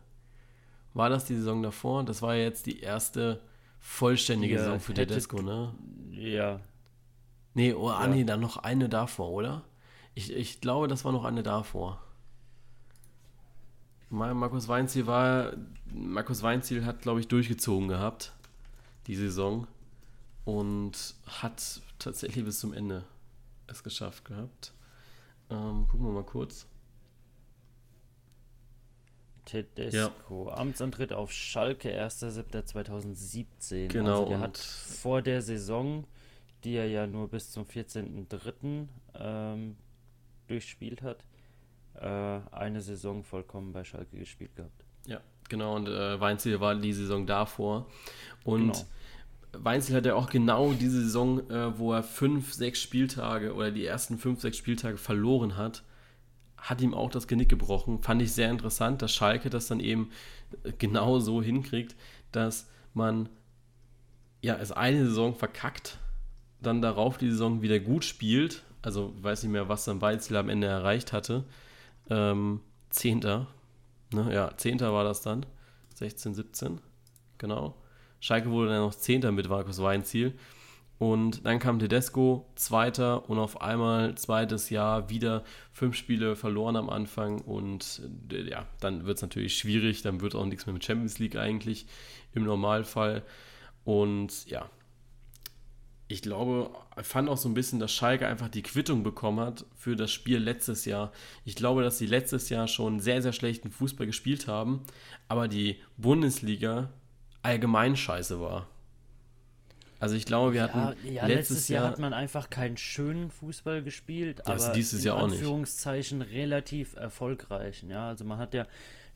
War das die Saison davor? Das war jetzt die erste vollständige ja, Saison für Tedesco, ne? Ja. Nee, oh, ja. nee, dann noch eine davor, oder? Ich, ich glaube, das war noch eine davor. Markus Weinziel war, Markus Weinziel hat, glaube ich, durchgezogen gehabt, die Saison. Und hat tatsächlich bis zum Ende es geschafft gehabt. Ähm, gucken wir mal kurz. Tedesco. Ja. Amtsantritt auf Schalke 1.7.2017. Genau. Also der hat vor der Saison, die er ja nur bis zum 14.03. Ähm, durchspielt hat, eine Saison vollkommen bei Schalke gespielt gehabt. Ja, genau. Und äh, Weinziel war die Saison davor. Und genau. Weinziel hat ja auch genau diese Saison, äh, wo er fünf, sechs Spieltage oder die ersten fünf, sechs Spieltage verloren hat, hat ihm auch das Genick gebrochen. Fand ich sehr interessant, dass Schalke das dann eben genau so hinkriegt, dass man ja, es eine Saison verkackt, dann darauf die Saison wieder gut spielt. Also weiß nicht mehr, was dann Weizil am Ende erreicht hatte. Ähm, Zehnter. Ne? Ja, Zehnter war das dann. 16, 17. Genau. Schalke wurde dann noch Zehnter mit Markus Weinziel. Und dann kam Tedesco, Zweiter und auf einmal zweites Jahr wieder fünf Spiele verloren am Anfang und äh, ja, dann wird es natürlich schwierig, dann wird auch nichts mehr mit Champions League eigentlich im Normalfall. Und ja, ich glaube, ich fand auch so ein bisschen, dass Schalke einfach die Quittung bekommen hat für das Spiel letztes Jahr. Ich glaube, dass sie letztes Jahr schon sehr, sehr schlechten Fußball gespielt haben, aber die Bundesliga allgemein scheiße war. Also ich glaube, wir hatten ja, ja, letztes, letztes Jahr, Jahr, hat man einfach keinen schönen Fußball gespielt, ja, aber dieses in Jahr auch Anführungszeichen nicht. relativ erfolgreichen. Ja, also man hat ja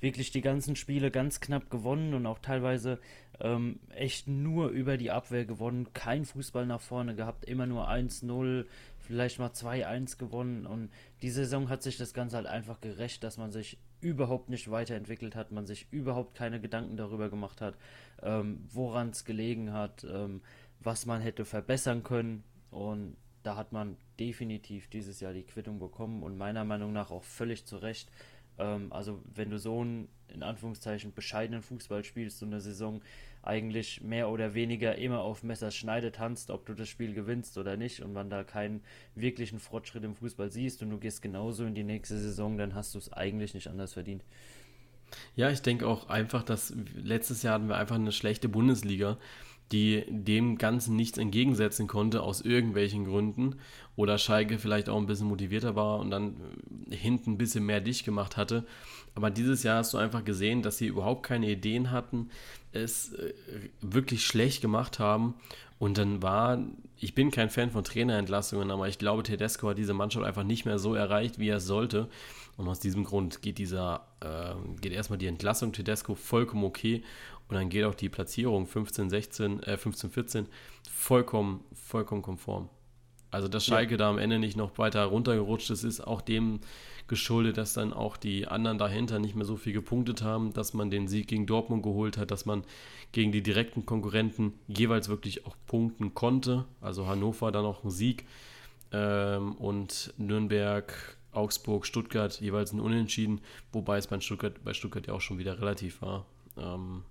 wirklich die ganzen Spiele ganz knapp gewonnen und auch teilweise ähm, echt nur über die Abwehr gewonnen, kein Fußball nach vorne gehabt, immer nur 1-0, vielleicht mal 2-1 gewonnen und die Saison hat sich das Ganze halt einfach gerecht, dass man sich überhaupt nicht weiterentwickelt hat, man sich überhaupt keine Gedanken darüber gemacht hat, ähm, woran es gelegen hat. Ähm, was man hätte verbessern können. Und da hat man definitiv dieses Jahr die Quittung bekommen und meiner Meinung nach auch völlig zu Recht. Ähm, also wenn du so einen in Anführungszeichen bescheidenen Fußball spielst und eine Saison eigentlich mehr oder weniger immer auf Messers Schneide tanzt, ob du das Spiel gewinnst oder nicht und man da keinen wirklichen Fortschritt im Fußball siehst und du gehst genauso in die nächste Saison, dann hast du es eigentlich nicht anders verdient. Ja, ich denke auch einfach, dass letztes Jahr hatten wir einfach eine schlechte Bundesliga die dem Ganzen nichts entgegensetzen konnte aus irgendwelchen Gründen oder Schalke vielleicht auch ein bisschen motivierter war und dann äh, hinten ein bisschen mehr dicht gemacht hatte. Aber dieses Jahr hast du einfach gesehen, dass sie überhaupt keine Ideen hatten, es äh, wirklich schlecht gemacht haben und dann war, ich bin kein Fan von Trainerentlassungen, aber ich glaube, Tedesco hat diese Mannschaft einfach nicht mehr so erreicht, wie er sollte. Und aus diesem Grund geht dieser, äh, geht erstmal die Entlassung Tedesco vollkommen okay. Und dann geht auch die Platzierung 15, 16, äh, 15, 14 vollkommen, vollkommen konform. Also, dass Schalke ja. da am Ende nicht noch weiter runtergerutscht ist, ist auch dem geschuldet, dass dann auch die anderen dahinter nicht mehr so viel gepunktet haben, dass man den Sieg gegen Dortmund geholt hat, dass man gegen die direkten Konkurrenten jeweils wirklich auch punkten konnte. Also Hannover dann auch ein Sieg ähm, und Nürnberg, Augsburg, Stuttgart jeweils ein Unentschieden, wobei es bei Stuttgart, bei Stuttgart ja auch schon wieder relativ war. Ähm,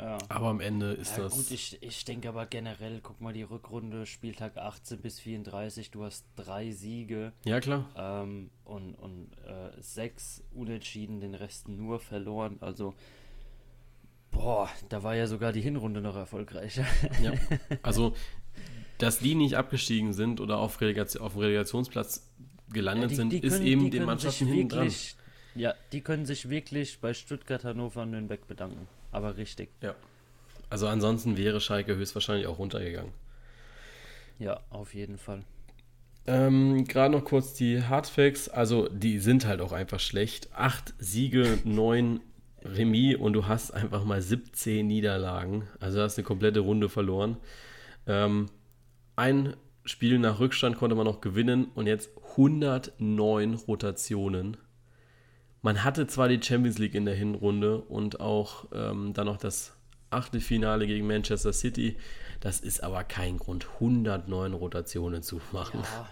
ja. Aber am Ende ist ja, das. Gut, ich, ich denke aber generell, guck mal, die Rückrunde, Spieltag 18 bis 34, du hast drei Siege. Ja, klar. Ähm, und und äh, sechs Unentschieden, den Rest nur verloren. Also, boah, da war ja sogar die Hinrunde noch erfolgreicher. Ja, also, dass die nicht abgestiegen sind oder auf, Relegation, auf dem Relegationsplatz gelandet ja, die, die sind, können, ist eben den Mannschaften hinten dran. Ja, die können sich wirklich bei Stuttgart, Hannover und Nürnberg bedanken aber richtig. Ja. Also ansonsten wäre Schalke höchstwahrscheinlich auch runtergegangen. Ja, auf jeden Fall. Ähm, Gerade noch kurz die Hardfacts. Also die sind halt auch einfach schlecht. Acht Siege, neun Remis und du hast einfach mal 17 Niederlagen. Also du hast eine komplette Runde verloren. Ähm, ein Spiel nach Rückstand konnte man noch gewinnen und jetzt 109 Rotationen man hatte zwar die Champions League in der Hinrunde und auch ähm, dann noch das Achtelfinale gegen Manchester City. Das ist aber kein Grund, 109 Rotationen zu machen. Ja,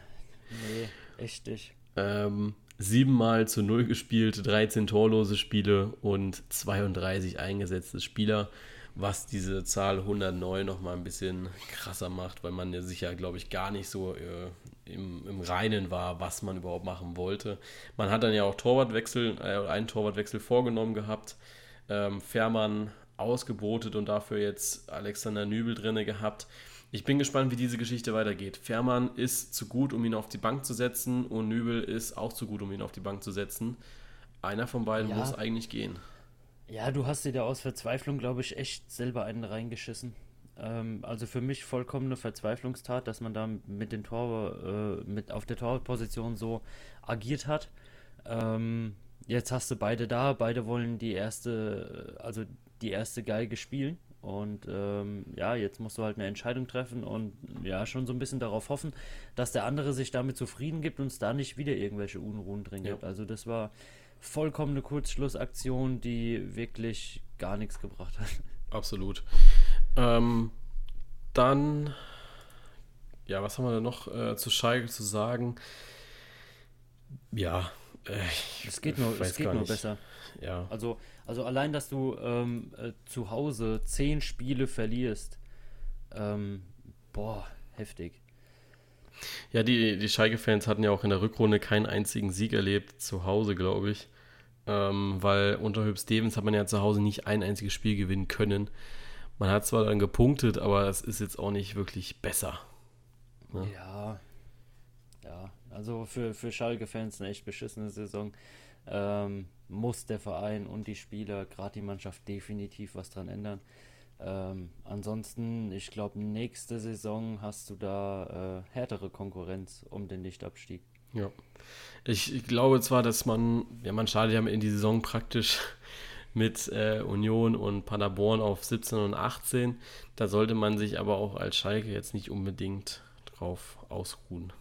nee, echt nicht. Ähm, siebenmal zu null gespielt, 13 torlose Spiele und 32 eingesetzte Spieler was diese Zahl 109 nochmal ein bisschen krasser macht, weil man ja sicher, glaube ich, gar nicht so äh, im, im Reinen war, was man überhaupt machen wollte. Man hat dann ja auch Torwartwechsel, äh, einen Torwartwechsel vorgenommen gehabt, ähm, Fährmann ausgebotet und dafür jetzt Alexander Nübel drinne gehabt. Ich bin gespannt, wie diese Geschichte weitergeht. Fährmann ist zu gut, um ihn auf die Bank zu setzen und Nübel ist auch zu gut, um ihn auf die Bank zu setzen. Einer von beiden ja. muss eigentlich gehen. Ja, du hast dir da aus Verzweiflung, glaube ich, echt selber einen reingeschissen. Ähm, also für mich vollkommene Verzweiflungstat, dass man da mit den Tor, äh, mit auf der Torposition so agiert hat. Ähm, jetzt hast du beide da, beide wollen die erste, also die erste Geige spielen. Und ähm, ja, jetzt musst du halt eine Entscheidung treffen und ja, schon so ein bisschen darauf hoffen, dass der andere sich damit zufrieden gibt und es da nicht wieder irgendwelche Unruhen drin gibt. Ja. Also das war vollkommene Kurzschlussaktion, die wirklich gar nichts gebracht hat. Absolut. Ähm, dann, ja, was haben wir da noch äh, zu Schalke zu sagen? Ja, äh, es geht nur, es geht nur besser. Ja. Also, also allein, dass du ähm, äh, zu Hause zehn Spiele verlierst, ähm, boah, heftig. Ja, die, die Schalke-Fans hatten ja auch in der Rückrunde keinen einzigen Sieg erlebt, zu Hause, glaube ich. Ähm, weil unter Hüb Stevens hat man ja zu Hause nicht ein einziges Spiel gewinnen können. Man hat zwar dann gepunktet, aber es ist jetzt auch nicht wirklich besser. Ne? Ja. Ja, also für, für Schalke-Fans eine echt beschissene Saison. Ähm, muss der Verein und die Spieler, gerade die Mannschaft, definitiv was dran ändern. Ähm, ansonsten, ich glaube, nächste Saison hast du da äh, härtere Konkurrenz um den Lichtabstieg. Ja. Ich, ich, glaube zwar, dass man, ja, man startet ja in die Saison praktisch mit äh, Union und Paderborn auf 17 und 18. Da sollte man sich aber auch als Schalke jetzt nicht unbedingt drauf ausruhen,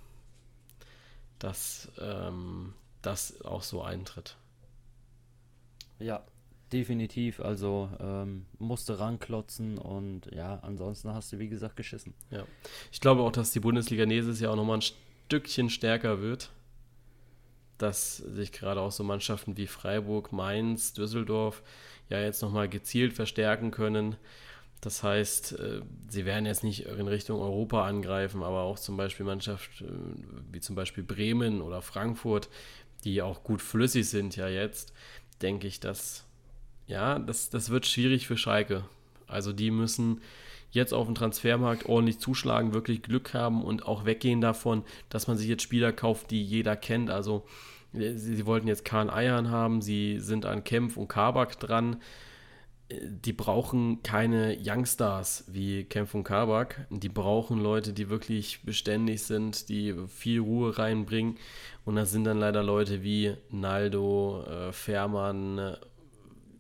dass ähm, das auch so eintritt. Ja, definitiv. Also ähm, musste ranklotzen und ja, ansonsten hast du wie gesagt geschissen. Ja, ich glaube auch, dass die Bundesliga nächstes Jahr auch nochmal ein Stückchen stärker wird. Dass sich gerade auch so Mannschaften wie Freiburg, Mainz, Düsseldorf ja jetzt nochmal gezielt verstärken können. Das heißt, äh, sie werden jetzt nicht in Richtung Europa angreifen, aber auch zum Beispiel Mannschaften äh, wie zum Beispiel Bremen oder Frankfurt, die auch gut flüssig sind ja jetzt, denke ich, dass ja, das, das wird schwierig für Schalke. Also die müssen jetzt auf dem Transfermarkt ordentlich zuschlagen, wirklich Glück haben und auch weggehen davon, dass man sich jetzt Spieler kauft, die jeder kennt. Also sie, sie wollten jetzt Kahn Eiern haben, sie sind an Kempf und Kabak dran. Die brauchen keine Youngstars wie Kempf und Kabak. Die brauchen Leute, die wirklich beständig sind, die viel Ruhe reinbringen. Und das sind dann leider Leute wie Naldo, äh, Fährmann,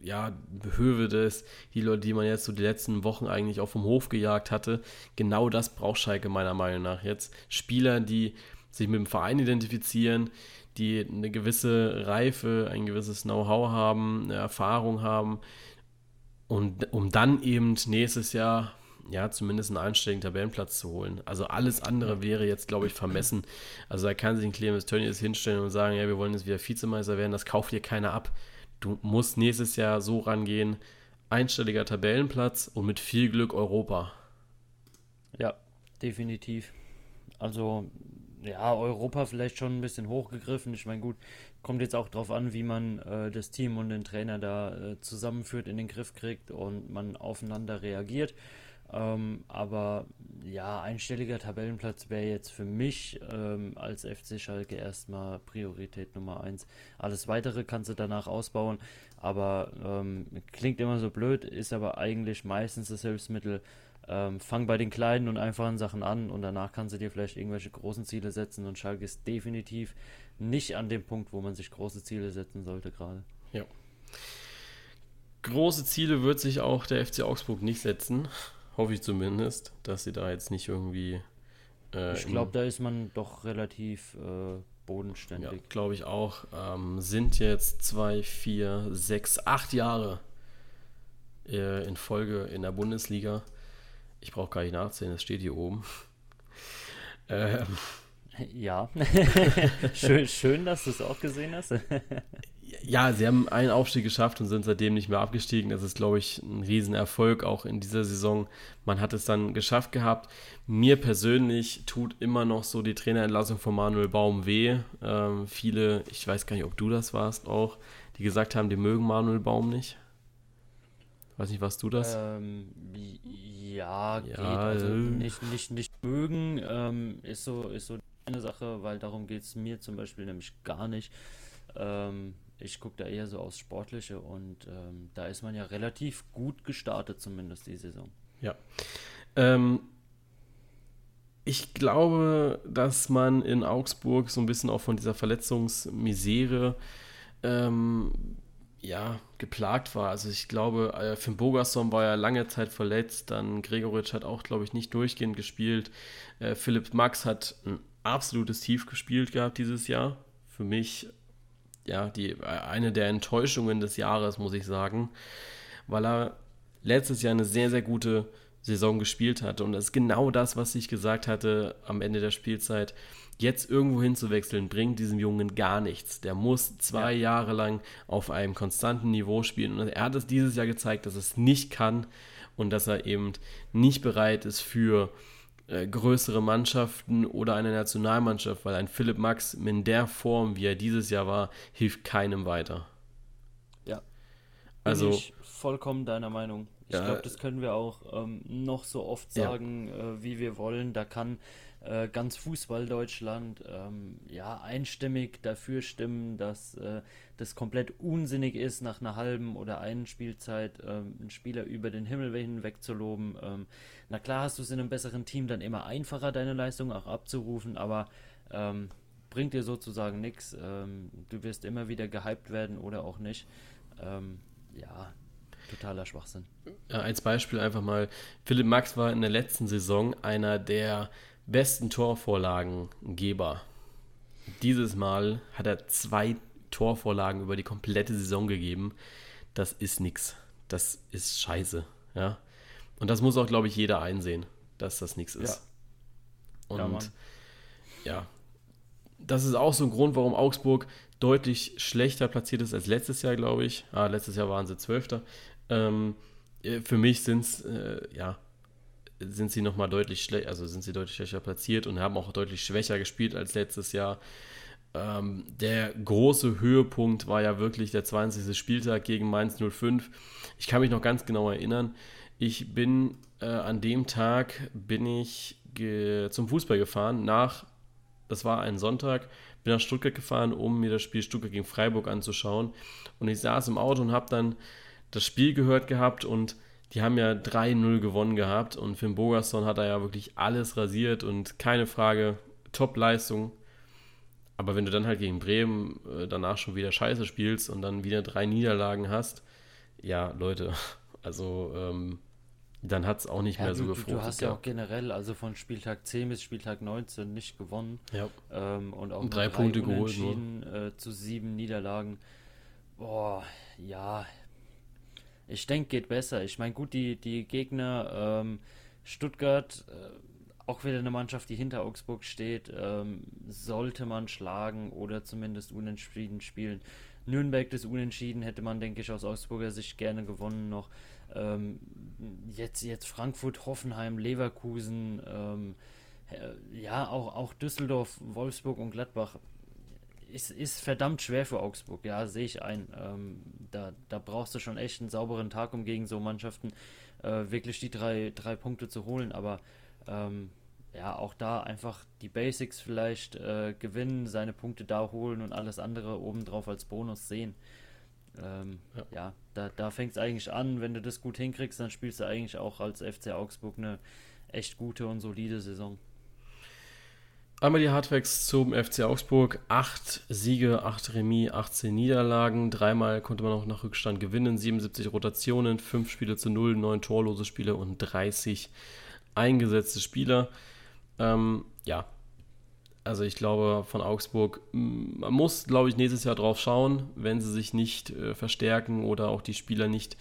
ja, Hövedes, die Leute, die man jetzt so die letzten Wochen eigentlich auch vom Hof gejagt hatte. Genau das braucht Schalke meiner Meinung nach jetzt. Spieler, die sich mit dem Verein identifizieren, die eine gewisse Reife, ein gewisses Know-how haben, eine Erfahrung haben und um dann eben nächstes Jahr ja, zumindest einen einstelligen Tabellenplatz zu holen. Also alles andere wäre jetzt, glaube ich, vermessen. Also da kann sich ein Clemens Tönnies hinstellen und sagen, ja, wir wollen jetzt wieder Vizemeister werden, das kauft dir keiner ab du musst nächstes Jahr so rangehen, einstelliger Tabellenplatz und mit viel Glück Europa. Ja, definitiv. Also, ja, Europa vielleicht schon ein bisschen hochgegriffen. Ich meine, gut, kommt jetzt auch darauf an, wie man äh, das Team und den Trainer da äh, zusammenführt, in den Griff kriegt und man aufeinander reagiert. Ähm, aber ja, einstelliger Tabellenplatz wäre jetzt für mich ähm, als FC Schalke erstmal Priorität Nummer eins. Alles weitere kannst du danach ausbauen, aber ähm, klingt immer so blöd, ist aber eigentlich meistens das Hilfsmittel. Ähm, fang bei den kleinen und einfachen Sachen an und danach kannst du dir vielleicht irgendwelche großen Ziele setzen und Schalke ist definitiv nicht an dem Punkt, wo man sich große Ziele setzen sollte gerade. Ja. Große Ziele wird sich auch der FC Augsburg nicht setzen. Hoffe ich zumindest, dass sie da jetzt nicht irgendwie. Äh, ich glaube, da ist man doch relativ äh, bodenständig. Ja, glaube ich auch. Ähm, sind jetzt zwei, vier, sechs, acht Jahre äh, in Folge in der Bundesliga. Ich brauche gar nicht nachzählen, es steht hier oben. ähm, ja, schön, schön, dass du es auch gesehen hast. ja, sie haben einen Aufstieg geschafft und sind seitdem nicht mehr abgestiegen. Das ist, glaube ich, ein Riesenerfolg auch in dieser Saison. Man hat es dann geschafft gehabt. Mir persönlich tut immer noch so die Trainerentlassung von Manuel Baum weh. Ähm, viele, ich weiß gar nicht, ob du das warst auch, die gesagt haben, die mögen Manuel Baum nicht. Weiß nicht, was du das? Ähm, ja, geht. Also äh. nicht, nicht, nicht mögen ähm, ist so, ist so eine Sache, weil darum geht es mir zum Beispiel nämlich gar nicht. Ähm, ich gucke da eher so aus Sportliche und ähm, da ist man ja relativ gut gestartet, zumindest die Saison. Ja. Ähm, ich glaube, dass man in Augsburg so ein bisschen auch von dieser Verletzungsmisere ähm, ja, geplagt war. Also ich glaube, äh, Finn Bogasson war ja lange Zeit verletzt, dann Gregoritsch hat auch, glaube ich, nicht durchgehend gespielt. Äh, Philipp Max hat ein absolutes Tief gespielt gehabt dieses Jahr. Für mich ja, die, eine der Enttäuschungen des Jahres, muss ich sagen, weil er letztes Jahr eine sehr, sehr gute Saison gespielt hatte. Und das ist genau das, was ich gesagt hatte am Ende der Spielzeit. Jetzt irgendwo hinzuwechseln, bringt diesem Jungen gar nichts. Der muss zwei ja. Jahre lang auf einem konstanten Niveau spielen. Und er hat es dieses Jahr gezeigt, dass es nicht kann und dass er eben nicht bereit ist für äh, größere Mannschaften oder eine Nationalmannschaft, weil ein Philipp Max in der Form, wie er dieses Jahr war, hilft keinem weiter. Ja. Also Bin ich vollkommen deiner Meinung. Ich ja, glaube, das können wir auch ähm, noch so oft sagen, ja. äh, wie wir wollen. Da kann äh, ganz Fußball-Deutschland ähm, ja einstimmig dafür stimmen, dass äh, das komplett unsinnig ist, nach einer halben oder einen Spielzeit ähm, einen Spieler über den Himmel hinweg zu loben. Ähm, na klar hast du es in einem besseren Team dann immer einfacher, deine Leistung auch abzurufen, aber ähm, bringt dir sozusagen nichts. Ähm, du wirst immer wieder gehypt werden oder auch nicht. Ähm, ja, Totaler Schwachsinn. Als Beispiel einfach mal, Philipp Max war in der letzten Saison einer der besten Torvorlagengeber. Dieses Mal hat er zwei Torvorlagen über die komplette Saison gegeben. Das ist nix. Das ist scheiße. Ja. Und das muss auch, glaube ich, jeder einsehen, dass das nichts ist. Ja. Und ja, ja, das ist auch so ein Grund, warum Augsburg deutlich schlechter platziert ist als letztes Jahr, glaube ich. Ah, letztes Jahr waren sie Zwölfter. Ähm, äh, für mich sind es, äh, ja, sind sie nochmal deutlich schlechter, also sind sie deutlich schlechter platziert und haben auch deutlich schwächer gespielt als letztes Jahr. Ähm, der große Höhepunkt war ja wirklich der 20. Spieltag gegen Mainz 05. Ich kann mich noch ganz genau erinnern. Ich bin äh, an dem Tag bin ich zum Fußball gefahren nach, das war ein Sonntag, bin nach Stuttgart gefahren, um mir das Spiel Stuttgart gegen Freiburg anzuschauen. Und ich saß im Auto und habe dann das Spiel gehört gehabt und die haben ja 3-0 gewonnen gehabt und Finn Bogerson hat da ja wirklich alles rasiert und keine Frage, Top-Leistung. Aber wenn du dann halt gegen Bremen äh, danach schon wieder Scheiße spielst und dann wieder drei Niederlagen hast, ja, Leute, also ähm, dann hat es auch nicht ja, mehr so du, gefruchtet. Du hast ja auch generell, also von Spieltag 10 bis Spieltag 19 nicht gewonnen. Ja. Ähm, und auch und drei, drei Punkte geholt. Äh, zu sieben Niederlagen. Boah, ja, ich denke, geht besser. Ich meine, gut, die, die Gegner, ähm, Stuttgart, äh, auch wieder eine Mannschaft, die hinter Augsburg steht, ähm, sollte man schlagen oder zumindest unentschieden spielen. Nürnberg das Unentschieden hätte man, denke ich, aus Augsburger Sicht gerne gewonnen noch. Ähm, jetzt, jetzt Frankfurt, Hoffenheim, Leverkusen, ähm, ja, auch, auch Düsseldorf, Wolfsburg und Gladbach ist, ist verdammt schwer für Augsburg, ja, sehe ich ein. Ähm, da, da brauchst du schon echt einen sauberen Tag, um gegen so Mannschaften äh, wirklich die drei, drei Punkte zu holen. Aber ähm, ja, auch da einfach die Basics vielleicht äh, gewinnen, seine Punkte da holen und alles andere obendrauf als Bonus sehen. Ähm, ja. ja. da, da fängt es eigentlich an. Wenn du das gut hinkriegst, dann spielst du eigentlich auch als FC Augsburg eine echt gute und solide Saison. Einmal die Hardfacts zum FC Augsburg. Acht Siege, acht Remis, 18 Niederlagen. Dreimal konnte man auch nach Rückstand gewinnen. 77 Rotationen, 5 Spiele zu 0, 9 torlose Spiele und 30 eingesetzte Spieler. Ähm, ja, also ich glaube von Augsburg, man muss, glaube ich, nächstes Jahr drauf schauen, wenn sie sich nicht äh, verstärken oder auch die Spieler nicht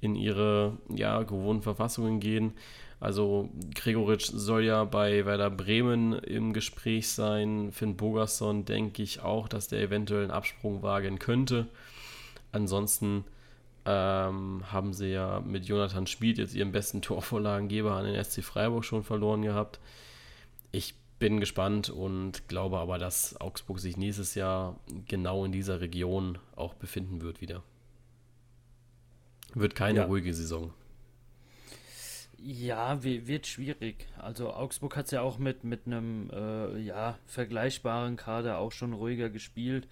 in ihre ja, gewohnten Verfassungen gehen. Also Gregoritsch soll ja bei Werder Bremen im Gespräch sein. Finn Bogerson denke ich auch, dass der eventuell einen Absprung wagen könnte. Ansonsten ähm, haben sie ja mit Jonathan Schmid jetzt ihren besten Torvorlagengeber an den SC Freiburg schon verloren gehabt. Ich bin gespannt und glaube aber, dass Augsburg sich nächstes Jahr genau in dieser Region auch befinden wird wieder. Wird keine ja. ruhige Saison. Ja, wird schwierig. Also Augsburg hat es ja auch mit, mit einem äh, ja, vergleichbaren Kader auch schon ruhiger gespielt.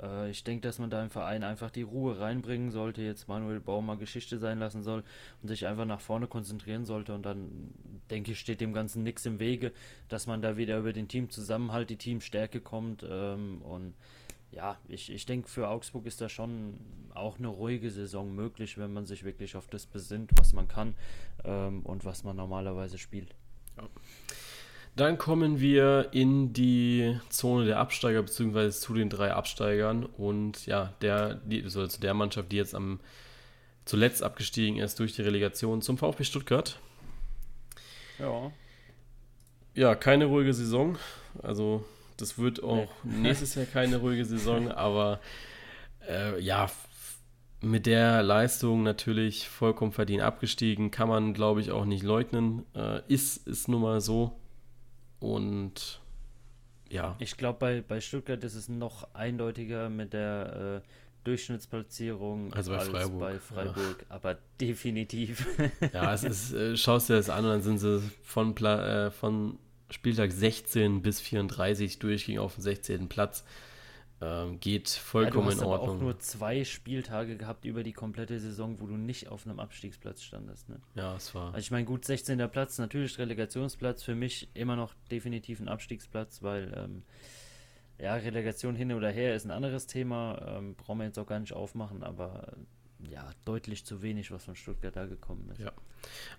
Äh, ich denke, dass man da im Verein einfach die Ruhe reinbringen sollte, jetzt Manuel Baumer Geschichte sein lassen soll und sich einfach nach vorne konzentrieren sollte. Und dann, denke ich, steht dem Ganzen nichts im Wege, dass man da wieder über den Teamzusammenhalt, die Teamstärke kommt. Ähm, und ja, ich, ich denke, für Augsburg ist da schon auch eine ruhige Saison möglich, wenn man sich wirklich auf das besinnt, was man kann ähm, und was man normalerweise spielt. Ja. Dann kommen wir in die Zone der Absteiger, beziehungsweise zu den drei Absteigern und ja, der, die, also zu der Mannschaft, die jetzt am zuletzt abgestiegen ist durch die Relegation zum VfB Stuttgart. Ja. Ja, keine ruhige Saison. Also, das wird auch nächstes Jahr keine ruhige Saison, aber äh, ja, mit der Leistung natürlich vollkommen verdient abgestiegen, kann man, glaube ich, auch nicht leugnen. Äh, ist, ist nun mal so. Und ja. Ich glaube, bei, bei Stuttgart ist es noch eindeutiger mit der äh, Durchschnittsplatzierung also bei als Freiburg. bei Freiburg, ja. aber definitiv. ja, es ist, äh, schaust dir das an und dann sind sie von, Pla äh, von Spieltag 16 bis 34 durchging auf den 16. Platz. Ähm, geht vollkommen ja, du hast in Ordnung. Aber auch nur zwei Spieltage gehabt über die komplette Saison, wo du nicht auf einem Abstiegsplatz standest. Ne? Ja, es war. Also ich meine, gut, 16. Platz, natürlich Relegationsplatz, für mich immer noch definitiv ein Abstiegsplatz, weil ähm, ja, Relegation hin oder her ist ein anderes Thema, ähm, brauchen wir jetzt auch gar nicht aufmachen, aber ja, deutlich zu wenig, was von Stuttgart da gekommen ist. Ja.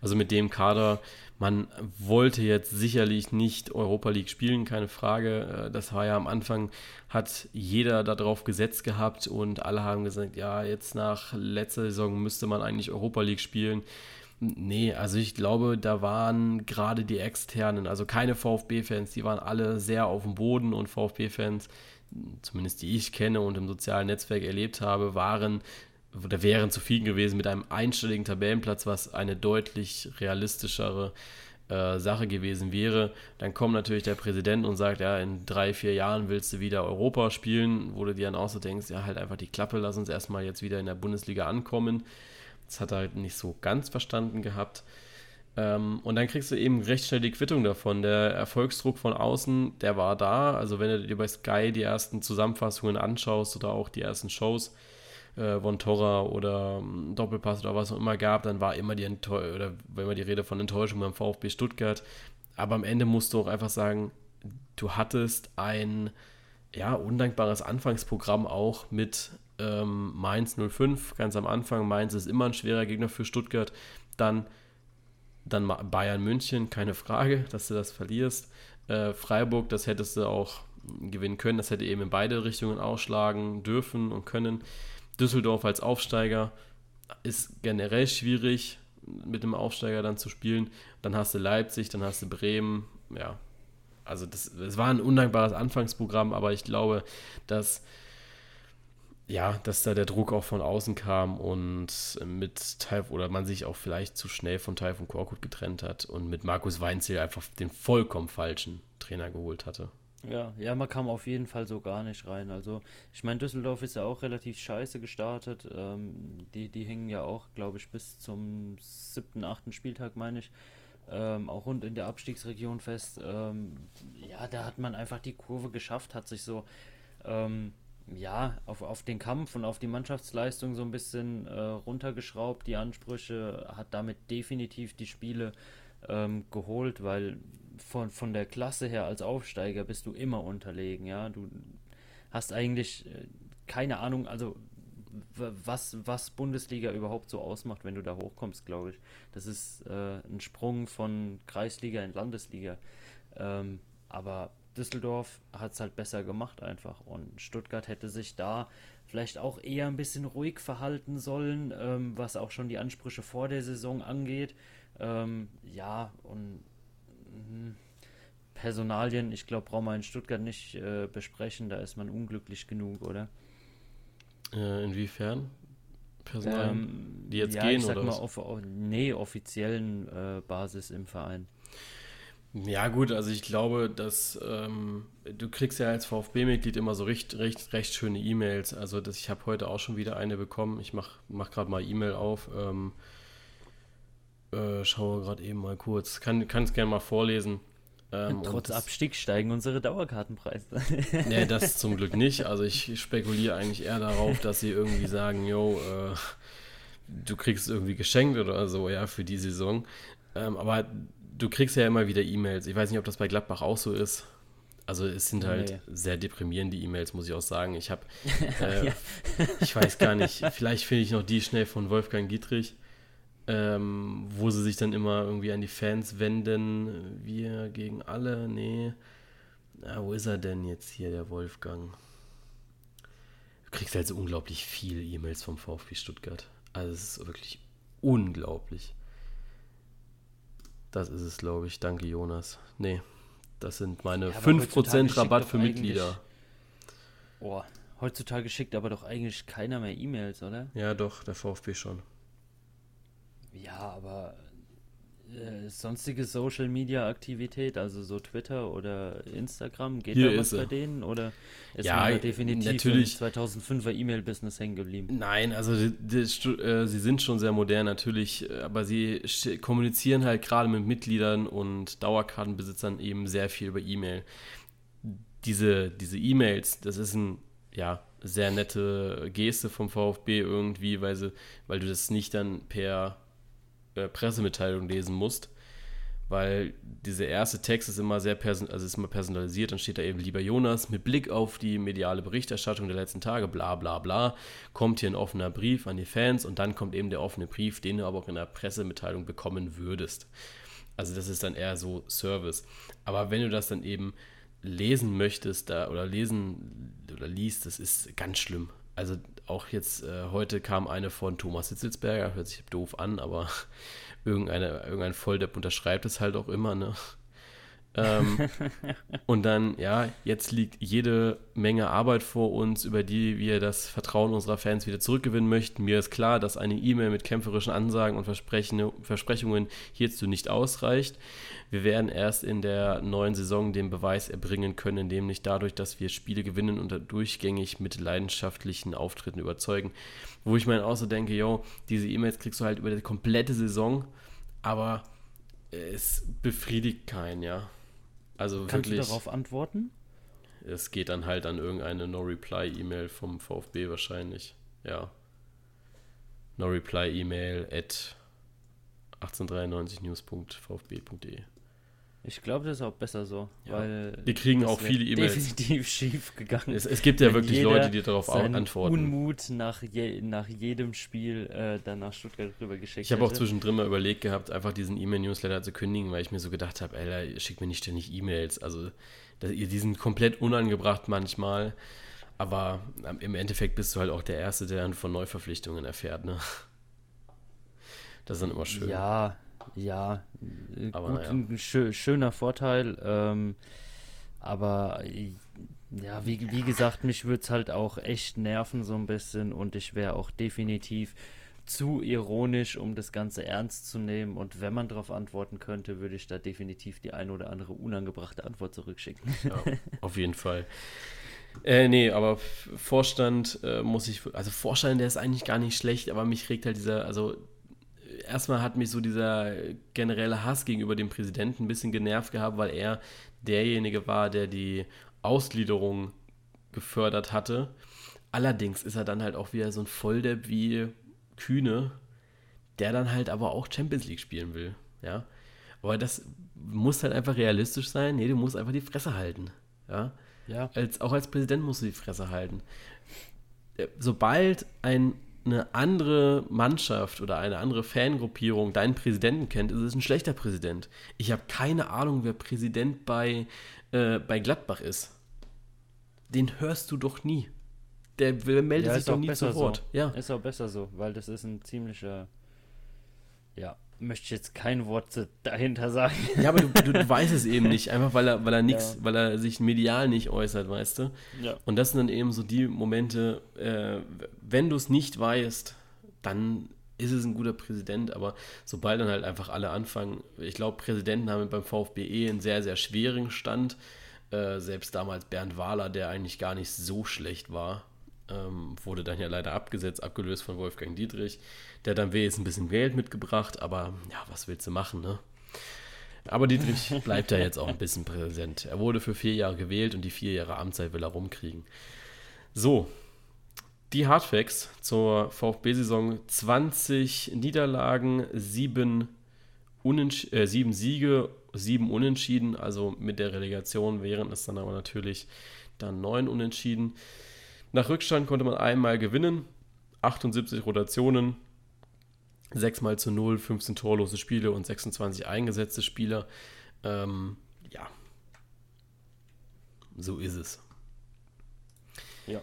Also mit dem Kader, man wollte jetzt sicherlich nicht Europa League spielen, keine Frage. Äh, das war ja am Anfang, hat jeder darauf gesetzt gehabt und alle haben gesagt, ja, jetzt nach letzter Saison müsste man eigentlich Europa League spielen. Nee, also ich glaube, da waren gerade die externen, also keine VfB-Fans, die waren alle sehr auf dem Boden und VfB-Fans, zumindest die ich kenne und im sozialen Netzwerk erlebt habe, waren oder wären zufrieden gewesen mit einem einstelligen Tabellenplatz, was eine deutlich realistischere äh, Sache gewesen wäre. Dann kommt natürlich der Präsident und sagt, ja, in drei, vier Jahren willst du wieder Europa spielen, wo du dir dann auch so denkst, ja, halt einfach die Klappe, lass uns erstmal jetzt wieder in der Bundesliga ankommen. Das hat er halt nicht so ganz verstanden gehabt. Ähm, und dann kriegst du eben recht schnell die Quittung davon. Der Erfolgsdruck von außen, der war da. Also wenn du dir bei Sky die ersten Zusammenfassungen anschaust oder auch die ersten Shows, äh, Von Torra oder ähm, Doppelpass oder was auch immer gab, dann war immer die Enttäuschung, oder wenn man die Rede von Enttäuschung beim VfB Stuttgart. Aber am Ende musst du auch einfach sagen, du hattest ein ja, undankbares Anfangsprogramm auch mit ähm, Mainz 05, ganz am Anfang. Mainz ist immer ein schwerer Gegner für Stuttgart. Dann, dann Bayern München, keine Frage, dass du das verlierst. Äh, Freiburg, das hättest du auch gewinnen können. Das hätte eben in beide Richtungen ausschlagen dürfen und können. Düsseldorf als Aufsteiger ist generell schwierig, mit dem Aufsteiger dann zu spielen. Dann hast du Leipzig, dann hast du Bremen. Ja, also das, das war ein undankbares Anfangsprogramm, aber ich glaube, dass ja, dass da der Druck auch von außen kam und mit Taif oder man sich auch vielleicht zu schnell von Taifun Korkut getrennt hat und mit Markus Weinzel einfach den vollkommen falschen Trainer geholt hatte. Ja, ja, man kam auf jeden Fall so gar nicht rein. Also, ich meine, Düsseldorf ist ja auch relativ scheiße gestartet. Ähm, die, die hingen ja auch, glaube ich, bis zum siebten, achten Spieltag, meine ich, ähm, auch rund in der Abstiegsregion fest. Ähm, ja, da hat man einfach die Kurve geschafft, hat sich so, ähm, ja, auf, auf den Kampf und auf die Mannschaftsleistung so ein bisschen äh, runtergeschraubt, die Ansprüche, hat damit definitiv die Spiele ähm, geholt, weil von, von der Klasse her als Aufsteiger bist du immer unterlegen, ja. Du hast eigentlich äh, keine Ahnung, also was, was Bundesliga überhaupt so ausmacht, wenn du da hochkommst, glaube ich. Das ist äh, ein Sprung von Kreisliga in Landesliga. Ähm, aber Düsseldorf hat es halt besser gemacht einfach. Und Stuttgart hätte sich da vielleicht auch eher ein bisschen ruhig verhalten sollen, ähm, was auch schon die Ansprüche vor der Saison angeht. Ähm, ja, und Personalien, ich glaube, brauchen wir in Stuttgart nicht äh, besprechen, da ist man unglücklich genug, oder? Äh, inwiefern? Personalien, ähm, die jetzt ja, gehen, ich sag oder? Mal auf, auf, nee, offiziellen äh, Basis im Verein. Ja, gut, also ich glaube, dass ähm, du kriegst ja als VfB-Mitglied immer so recht, recht, recht schöne E-Mails. Also das, ich habe heute auch schon wieder eine bekommen. Ich mache mach, mach gerade mal E-Mail auf. Ähm, äh, schaue gerade eben mal kurz. Kann es gerne mal vorlesen. Ähm, Trotz das, Abstieg steigen unsere Dauerkartenpreise. nee, das zum Glück nicht. Also ich spekuliere eigentlich eher darauf, dass sie irgendwie sagen, yo, äh, du kriegst irgendwie geschenkt oder so, ja, für die Saison. Ähm, aber du kriegst ja immer wieder E-Mails. Ich weiß nicht, ob das bei Gladbach auch so ist. Also es sind halt nee. sehr deprimierende E-Mails, muss ich auch sagen. Ich habe, äh, ich weiß gar nicht, vielleicht finde ich noch die schnell von Wolfgang Dietrich ähm, wo sie sich dann immer irgendwie an die Fans wenden. Wir gegen alle, nee. Na, wo ist er denn jetzt hier, der Wolfgang? Du kriegst halt so unglaublich viele E-Mails vom VfB Stuttgart. Also es ist wirklich unglaublich. Das ist es, glaube ich. Danke, Jonas. Nee, das sind meine Ja, aber 5% heutzutage Rabatt für Mitglieder. Boah, heutzutage schickt aber doch eigentlich keiner mehr E-Mails, oder? Ja, doch, der VfB schon. Ja, aber äh, sonstige Social Media Aktivität, also so Twitter oder Instagram, geht Hier da was bei denen oder ist Ja, man da definitiv natürlich. im 2005er E-Mail-Business hängen geblieben? Nein, also die, die, äh, sie sind schon sehr modern natürlich, äh, aber sie kommunizieren halt gerade mit Mitgliedern und Dauerkartenbesitzern eben sehr viel über E-Mail. Diese diese E-Mails, das ist ein ja sehr nette Geste vom VfB irgendwie, weil sie, weil du das nicht dann per äh, Pressemitteilung lesen musst, weil dieser erste Text ist immer sehr person also ist immer personalisiert, dann steht da eben lieber Jonas mit Blick auf die mediale Berichterstattung der letzten Tage, bla bla bla, kommt hier ein offener Brief an die Fans und dann kommt eben der offene Brief, den du aber auch in der Pressemitteilung bekommen würdest. Also das ist dann eher so Service. Aber wenn du das dann eben lesen möchtest da oder lesen oder liest, das ist ganz schlimm. Also auch jetzt äh, heute kam eine von Thomas Hitzelsberger, hört sich doof an, aber irgendeine, irgendein Volldepp unterschreibt es halt auch immer, ne? Ähm, und dann, ja, jetzt liegt jede Menge Arbeit vor uns, über die wir das Vertrauen unserer Fans wieder zurückgewinnen möchten. Mir ist klar, dass eine E-Mail mit kämpferischen Ansagen und Versprechungen hierzu nicht ausreicht. Wir werden erst in der neuen Saison den Beweis erbringen können, nämlich dadurch, dass wir Spiele gewinnen und durchgängig mit leidenschaftlichen Auftritten überzeugen. Wo ich mir auch so denke, yo, diese E-Mails kriegst du halt über die komplette Saison, aber es befriedigt keinen, ja. Also Kannst wirklich, du darauf antworten? es geht dann halt an irgendeine No-Reply-E-Mail vom VfB wahrscheinlich. Ja. No-Reply-E-Mail at 1893news.vfb.de. Ich glaube, das ist auch besser so, Ja. weil Wir kriegen auch viele E-Mails. definitiv schief gegangen. Es, es gibt ja wirklich Leute, die darauf antworten. Unmut nach, je, nach jedem Spiel äh, dann nach Stuttgart rüber geschickt Ich habe auch zwischendrin mal überlegt gehabt, einfach diesen E-Mail-Newsletter zu kündigen, weil ich mir so gedacht habe, Alter, schickt mir nicht ständig E-Mails. Also, die sind komplett unangebracht manchmal. Aber ähm, im Endeffekt bist du halt auch der Erste, der dann von Neuverpflichtungen erfährt, ne? Das ist dann immer schön. Ja, ja, äh, Aber gut, naja. ein schö schöner Vorteil. Ähm, aber ja, wie, wie gesagt, mich würde es halt auch echt nerven so ein bisschen und ich wäre auch definitiv zu ironisch, um das Ganze ernst zu nehmen. Und wenn man darauf antworten könnte, würde ich da definitiv die ein oder andere unangebrachte Antwort zurückschicken. Ja, auf jeden Fall. Äh, nee, aber Vorstand äh, muss ich, also Vorstand, der ist eigentlich gar nicht schlecht, aber mich regt halt dieser, also erstmal hat mich so dieser generelle Hass gegenüber dem Präsidenten ein bisschen genervt gehabt, weil er derjenige war, der die Ausgliederung gefördert hatte. Allerdings ist er dann halt auch wieder so ein Volldepp wie Kühne, der dann halt aber auch Champions League spielen will, ja. Aber das muss halt einfach realistisch sein. Nee, du musst einfach die Fresse halten, ja. Ja, Als, auch als Präsident musst du die Fresse halten. Äh, Sobald ein, eine andere Mannschaft oder eine andere Fangruppierung deinen Präsidenten kennt, ist es ein schlechter Präsident. Ich habe keine Ahnung, wer Präsident bei, äh, bei Gladbach ist. Den hörst du doch nie. Der, der meldet ja sich doch nie zu Wort. so. Ja. Ist auch besser so, weil das ist ein ziemlicher. Ja, möchte ich jetzt kein Wort dahinter sagen. ja, aber du, du, du weißt es eben nicht, einfach weil er, weil er nichts, Ja. weil er sich medial nicht äußert, weißt du? Ja. Und das sind dann eben so die Momente, äh, wenn du es nicht weißt, dann ist es ein guter Präsident, aber sobald dann halt einfach alle anfangen, ich glaube, Präsidenten haben beim VfB eh einen sehr, sehr schwierigen Stand. Äh, selbst damals Bernd Wahler, der eigentlich gar nicht so schlecht war, ähm, wurde dann ja leider abgesetzt, abgelöst von Wolfgang Dietrich. Der hat dann wenigstens ein bisschen Geld mitgebracht, aber ja, was willst du machen, ne? Aber Dietrich bleibt da jetzt auch ein bisschen präsent. Er wurde für vier Jahre gewählt und die vier Jahre Amtszeit will er rumkriegen. So, die Hardfacts zur VfB-Saison 20 Niederlagen, 7, Unentsch äh, 7 Siege, 7 Unentschieden. Also mit der Relegation wären es dann aber natürlich dann 9 Unentschieden. Nach Rückstand konnte man einmal gewinnen, 78 Rotationen, 6 mal zu 0, 15 torlose Spiele und 26 eingesetzte Spieler. Ähm, ja, so ist es. Ja.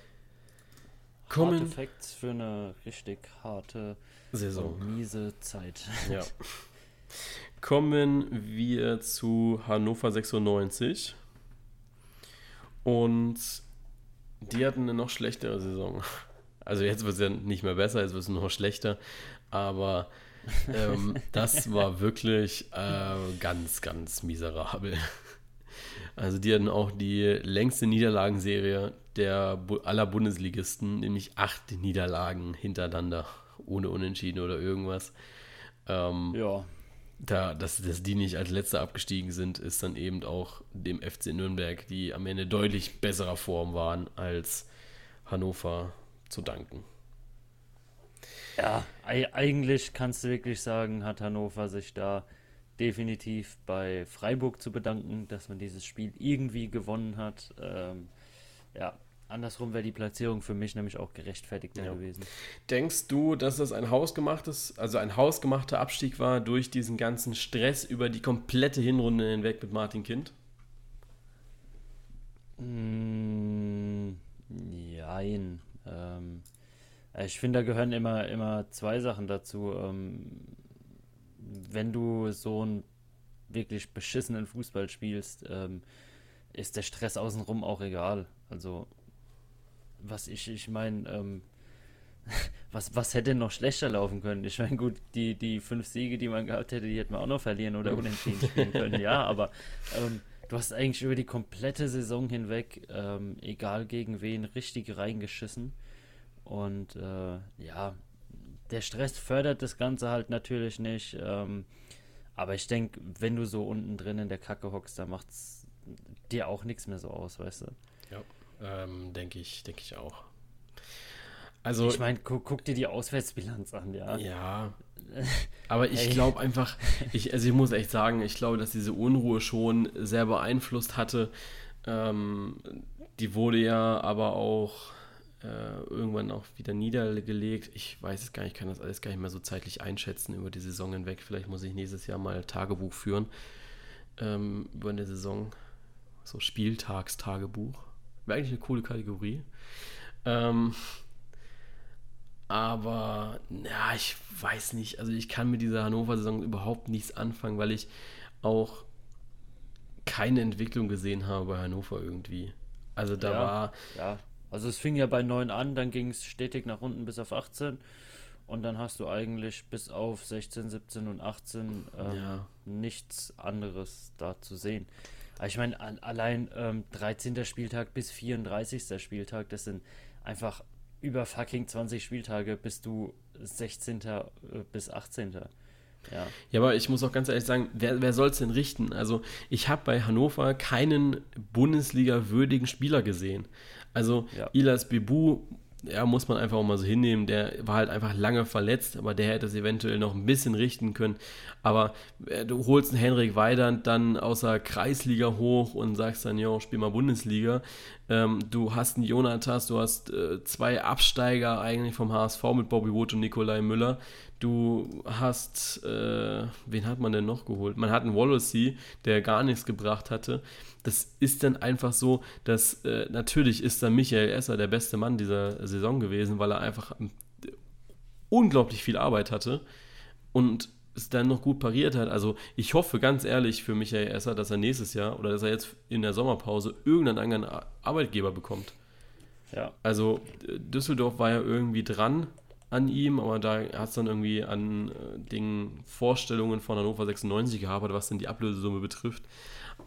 Kommen Facts für eine richtig harte Saison. miese Zeit. Ja. kommen wir zu Hannover 96. Und die hatten eine noch schlechtere Saison. Also jetzt wird es ja nicht mehr besser, jetzt wird es noch schlechter. Aber ähm, das war wirklich äh, ganz, ganz miserabel. Also die hatten auch die längste Niederlagenserie der aller Bundesligisten, nämlich acht Niederlagen hintereinander, ohne Unentschieden oder irgendwas. Ähm, ja. Da, dass, dass die nicht als letzter abgestiegen sind, ist dann eben auch dem FC Nürnberg, die am Ende deutlich besserer Form waren als Hannover, zu danken. Ja, eigentlich kannst du wirklich sagen, hat Hannover sich da definitiv bei Freiburg zu bedanken, dass man dieses Spiel irgendwie gewonnen hat. Ähm, ja, andersrum wäre die Platzierung für mich nämlich auch gerechtfertigter ja. gewesen. Denkst du, dass das ein hausgemachtes, also ein hausgemachter Abstieg war durch diesen ganzen Stress über die komplette Hinrunde hinweg mit Martin Kind? Mm, nein. Ähm, ich finde, da gehören immer, immer zwei Sachen dazu. Ähm, wenn du so einen wirklich beschissenen Fußball spielst, ähm, ist der Stress außenrum auch egal. Also, was ich, ich meine, ähm, was, was hätte noch schlechter laufen können? Ich meine, gut, die, die fünf Siege, die man gehabt hätte, die hätte man auch noch verlieren oder unentschieden spielen können, ja, aber ähm, du hast eigentlich über die komplette Saison hinweg, ähm, egal gegen wen, richtig reingeschissen. Und äh, ja, der Stress fördert das Ganze halt natürlich nicht. Ähm, aber ich denke, wenn du so unten drin in der Kacke hockst, da macht es dir auch nichts mehr so aus, weißt du? Ja, ähm, denke ich, denke ich auch. Also, ich meine, guck, guck, dir die Auswärtsbilanz an, ja. Ja. Aber ich glaube einfach, ich, also ich muss echt sagen, ich glaube, dass diese Unruhe schon sehr beeinflusst hatte. Ähm, die wurde ja aber auch äh, irgendwann auch wieder niedergelegt. Ich weiß es gar nicht, ich kann das alles gar nicht mehr so zeitlich einschätzen über die Saison hinweg. Vielleicht muss ich nächstes Jahr mal Tagebuch führen ähm, über eine Saison. So Spieltagstagebuch. Wäre eigentlich eine coole Kategorie. Ähm, aber, ja, ich weiß nicht. Also ich kann mit dieser Hannover-Saison überhaupt nichts anfangen, weil ich auch keine Entwicklung gesehen habe bei Hannover irgendwie. Also da ja, war. Ja, also es fing ja bei 9 an, dann ging es stetig nach unten bis auf 18. Und dann hast du eigentlich bis auf 16, 17 und 18 ähm, ja. nichts anderes da zu sehen. Aber ich meine, allein ähm, 13. Spieltag bis 34. Spieltag, das sind einfach über fucking 20 Spieltage, bis du 16. Äh, bis 18. Ja. ja, aber ich muss auch ganz ehrlich sagen, wer, wer soll es denn richten? Also, ich habe bei Hannover keinen Bundesliga-würdigen Spieler gesehen. Also ja. Ilas Bibu, ja, muss man einfach auch mal so hinnehmen. Der war halt einfach lange verletzt, aber der hätte es eventuell noch ein bisschen richten können. Aber äh, du holst einen Henrik Weidand dann außer Kreisliga hoch und sagst dann, ja, spiel mal Bundesliga. Ähm, du hast einen Jonathas, du hast äh, zwei Absteiger eigentlich vom HSV mit Bobby Wood und Nikolai Müller. Du hast, äh, wen hat man denn noch geholt? Man hat einen Wallacey, der gar nichts gebracht hatte. Das ist dann einfach so, dass äh, natürlich ist dann Michael Esser der beste Mann dieser Saison gewesen, weil er einfach ähm, unglaublich viel Arbeit hatte und es dann noch gut pariert hat. Also ich hoffe ganz ehrlich für Michael Esser, dass er nächstes Jahr oder dass er jetzt in der Sommerpause irgendeinen anderen Arbeitgeber bekommt. Ja. Also äh, Düsseldorf war ja irgendwie dran an ihm, aber da hat es dann irgendwie an äh, den Vorstellungen von Hannover 96 gehabt, was denn die Ablösesumme betrifft.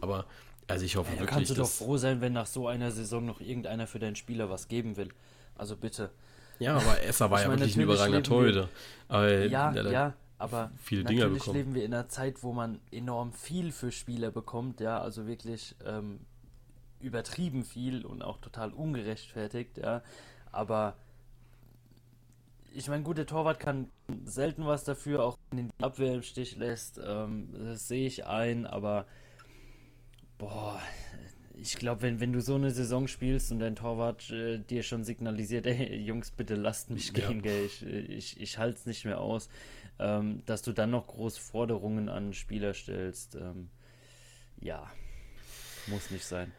Aber also ich hoffe ja, wirklich. Kannst du doch froh sein, wenn nach so einer Saison noch irgendeiner für deinen Spieler was geben will. Also bitte. Ja, aber Esser war ja meine, wirklich ein überragender Torhüter. Ja, ja, aber viele Dinge natürlich bekommen. leben wir in einer Zeit, wo man enorm viel für Spieler bekommt, ja, also wirklich ähm, übertrieben viel und auch total ungerechtfertigt, ja. Aber ich meine, gut, der Torwart kann selten was dafür, auch wenn ihn die Abwehr im Stich lässt. Ähm, das sehe ich ein, aber boah, ich glaube, wenn, wenn du so eine Saison spielst und dein Torwart äh, dir schon signalisiert, ey, Jungs, bitte lasst mich gehen, ja. gell, ich, ich, ich halte es nicht mehr aus, ähm, dass du dann noch große Forderungen an Spieler stellst, ähm, ja, muss nicht sein.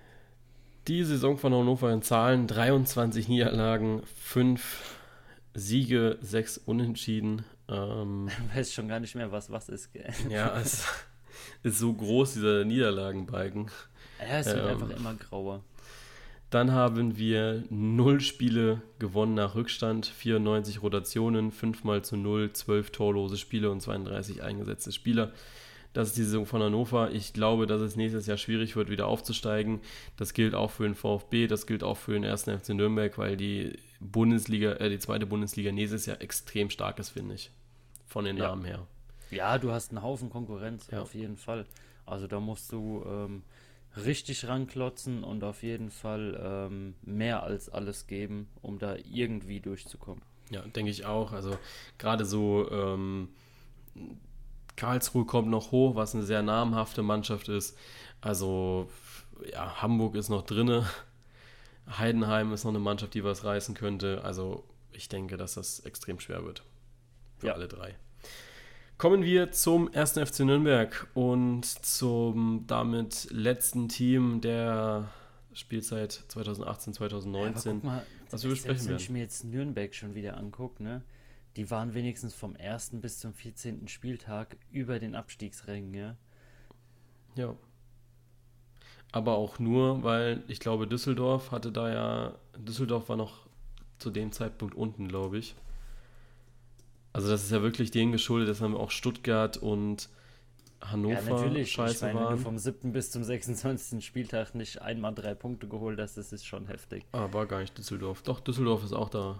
Die Saison von Hannover in Zahlen, 23 Niederlagen, 5 Siege, sechs Unentschieden. Ähm, weiß schon gar nicht mehr, was was ist. Gell? Ja, es, ist so groß, dieser Niederlagenbalken. Ja, es wird ähm, einfach immer grauer. Dann haben wir 0 Spiele gewonnen nach Rückstand, 94 Rotationen, 5 mal zu 0, 12 torlose Spiele und 32 eingesetzte Spieler. Das ist die Saison von Hannover. Ich glaube, dass es nächstes Jahr schwierig wird, wieder aufzusteigen. Das gilt auch für den VfB, das gilt auch für den ersten FC Nürnberg, weil die Bundesliga, äh, die zweite Bundesliga nächstes Jahr extrem stark ist, finde ich. Von den ja. Namen her. Ja, du hast einen Haufen Konkurrenz, ja. auf jeden Fall. Also da musst du ähm, richtig ranklotzen und auf jeden Fall ähm, mehr als alles geben, um da irgendwie durchzukommen. Ja, denke ich auch. Also gerade so ähm, Karlsruhe kommt noch hoch, was eine sehr namhafte Mannschaft ist. Also ja, Hamburg ist noch drinne. Heidenheim ist noch eine Mannschaft, die was reißen könnte. Also ich denke, dass das extrem schwer wird. Für ja. alle drei. Kommen wir zum 1. FC Nürnberg und zum damit letzten Team der Spielzeit 2018, 2019. Ja, mal, was wir besprechen werden. Wenn ich mir jetzt Nürnberg schon wieder angucke, ne? Die waren wenigstens vom 1. bis zum 14. Spieltag über den Abstiegsrängen, ja. Ja. Aber auch nur, weil ich glaube, Düsseldorf hatte da ja, Düsseldorf war noch zu dem Zeitpunkt unten, glaube ich. Also das ist ja wirklich denen geschuldet, dass dann auch Stuttgart und Hannover ja, natürlich. scheiße ich meine, waren. Wenn du vom 7. bis zum 26. Spieltag nicht einmal drei Punkte geholt hast, das ist schon heftig. Ah, war gar nicht Düsseldorf. Doch, Düsseldorf ist auch da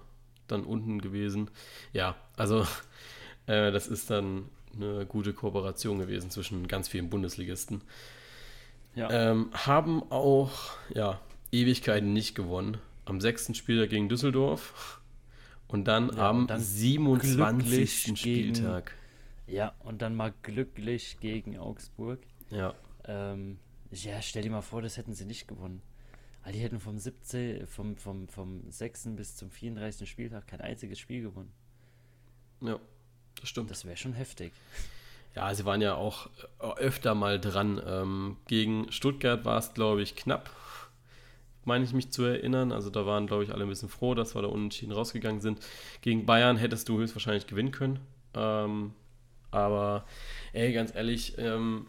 dann unten gewesen. Ja, also äh, das ist dann eine gute Kooperation gewesen zwischen ganz vielen Bundesligisten. Ja. Ähm, haben auch ja, Ewigkeiten nicht gewonnen. Am sechsten Spieltag gegen Düsseldorf und dann ja, am und dann 27. Spieltag. Gegen, ja, und dann mal glücklich gegen Augsburg. Ja. Ähm, ja, stell dir mal vor, das hätten sie nicht gewonnen. Also die hätten vom 17, vom, vom, vom 6. bis zum 34. Spieltag kein einziges Spiel gewonnen. Ja, das stimmt. Das wäre schon heftig. Ja, sie waren ja auch äh, öfter mal dran. Ähm, gegen Stuttgart war es, glaube ich, knapp, meine ich mich zu erinnern. Also da waren, glaube ich, alle ein bisschen froh, dass wir da unentschieden rausgegangen sind. Gegen Bayern hättest du höchstwahrscheinlich gewinnen können. Ähm, aber, ey, ganz ehrlich, ähm,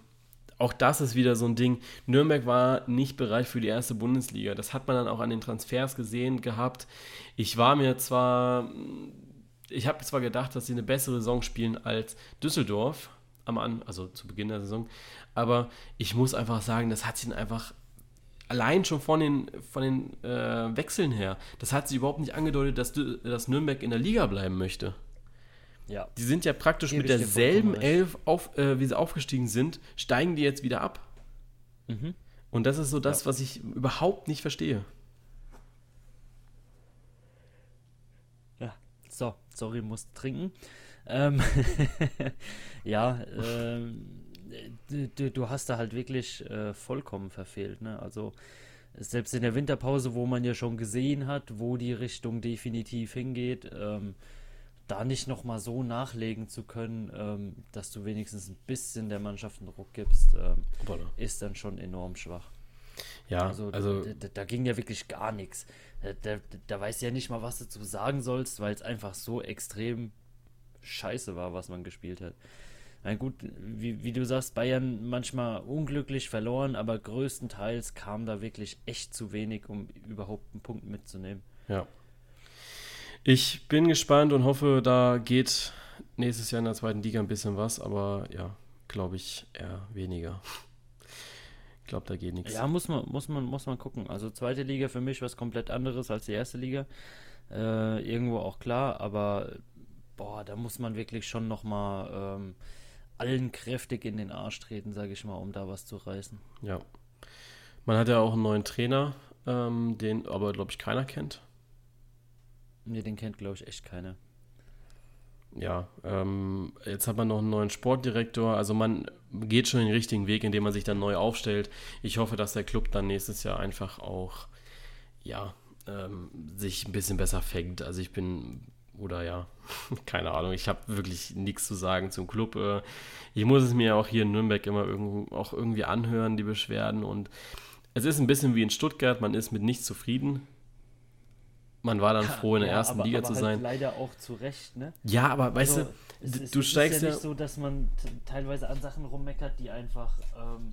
auch das ist wieder so ein Ding. Nürnberg war nicht bereit für die erste Bundesliga. Das hat man dann auch an den Transfers gesehen gehabt. Ich war mir zwar, ich habe zwar gedacht, dass sie eine bessere Saison spielen als Düsseldorf, am An also zu Beginn der Saison, aber ich muss einfach sagen, das hat sich einfach allein schon von den, von den äh, Wechseln her, das hat sich überhaupt nicht angedeutet, dass, dass Nürnberg in der Liga bleiben möchte. Ja. Die sind ja praktisch Gebe mit derselben Elf, auf, äh, wie sie aufgestiegen sind, steigen die jetzt wieder ab. Mhm. Und das ist so das, ja. was ich überhaupt nicht verstehe. Ja, so, sorry, muss trinken. Ähm, ja, ähm, du, du, hast da halt wirklich äh, vollkommen verfehlt. Ne? Also selbst in der Winterpause, wo man ja schon gesehen hat, wo die Richtung definitiv hingeht, ähm, da nicht nochmal so nachlegen zu können, ähm, dass du wenigstens ein bisschen der Mannschaft einen Ruck gibst, ähm, ist dann schon enorm schwach. Ja, also, also da, da, ging ja wirklich gar nichts. Da, da, da weißt du ja nicht mal, was du zu sagen sollst, weil es einfach so extrem scheiße war, was man gespielt hat. Na gut, wie, wie du sagst, Bayern manchmal unglücklich verloren, aber größtenteils kam da wirklich echt zu wenig, um überhaupt einen Punkt mitzunehmen. Ja, ich bin gespannt und hoffe, da geht nächstes Jahr in der zweiten Liga ein bisschen was, aber ja, glaube ich eher weniger. Ich glaube, da geht nichts. Ja, muss man, muss, man, muss man gucken. Also zweite Liga für mich was komplett anderes als die erste Liga. Äh, irgendwo auch klar, aber boah, da muss man wirklich schon nochmal ähm, allen kräftig in den Arsch treten, sage ich mal, um da was zu reißen. Ja. Man hat ja auch einen neuen Trainer, ähm, den aber, glaube ich, keiner kennt. Ne, den kennt, glaube ich, echt keiner. Ja, ähm, jetzt hat man noch einen neuen Sportdirektor. Also man geht schon den richtigen Weg, indem man sich dann neu aufstellt. Ich hoffe, dass der Club dann nächstes Jahr einfach auch, ja, ähm, sich ein bisschen besser fängt. Also ich bin, oder ja, keine Ahnung, ich habe wirklich nichts zu sagen zum Club. Äh, ich muss es mir auch hier in Nürnberg immer irgend, auch irgendwie anhören, die Beschwerden. Und es ist ein bisschen wie in Stuttgart, man ist mit nichts zufrieden man war dann froh, in der ja, ersten aber, Liga aber zu halt sein. Leider auch zu Recht, ne? Ja, aber weißt Also, du, es ist, du es steigst ist ja ja. nicht so, dass man teilweise an Sachen rummeckert, die einfach ähm,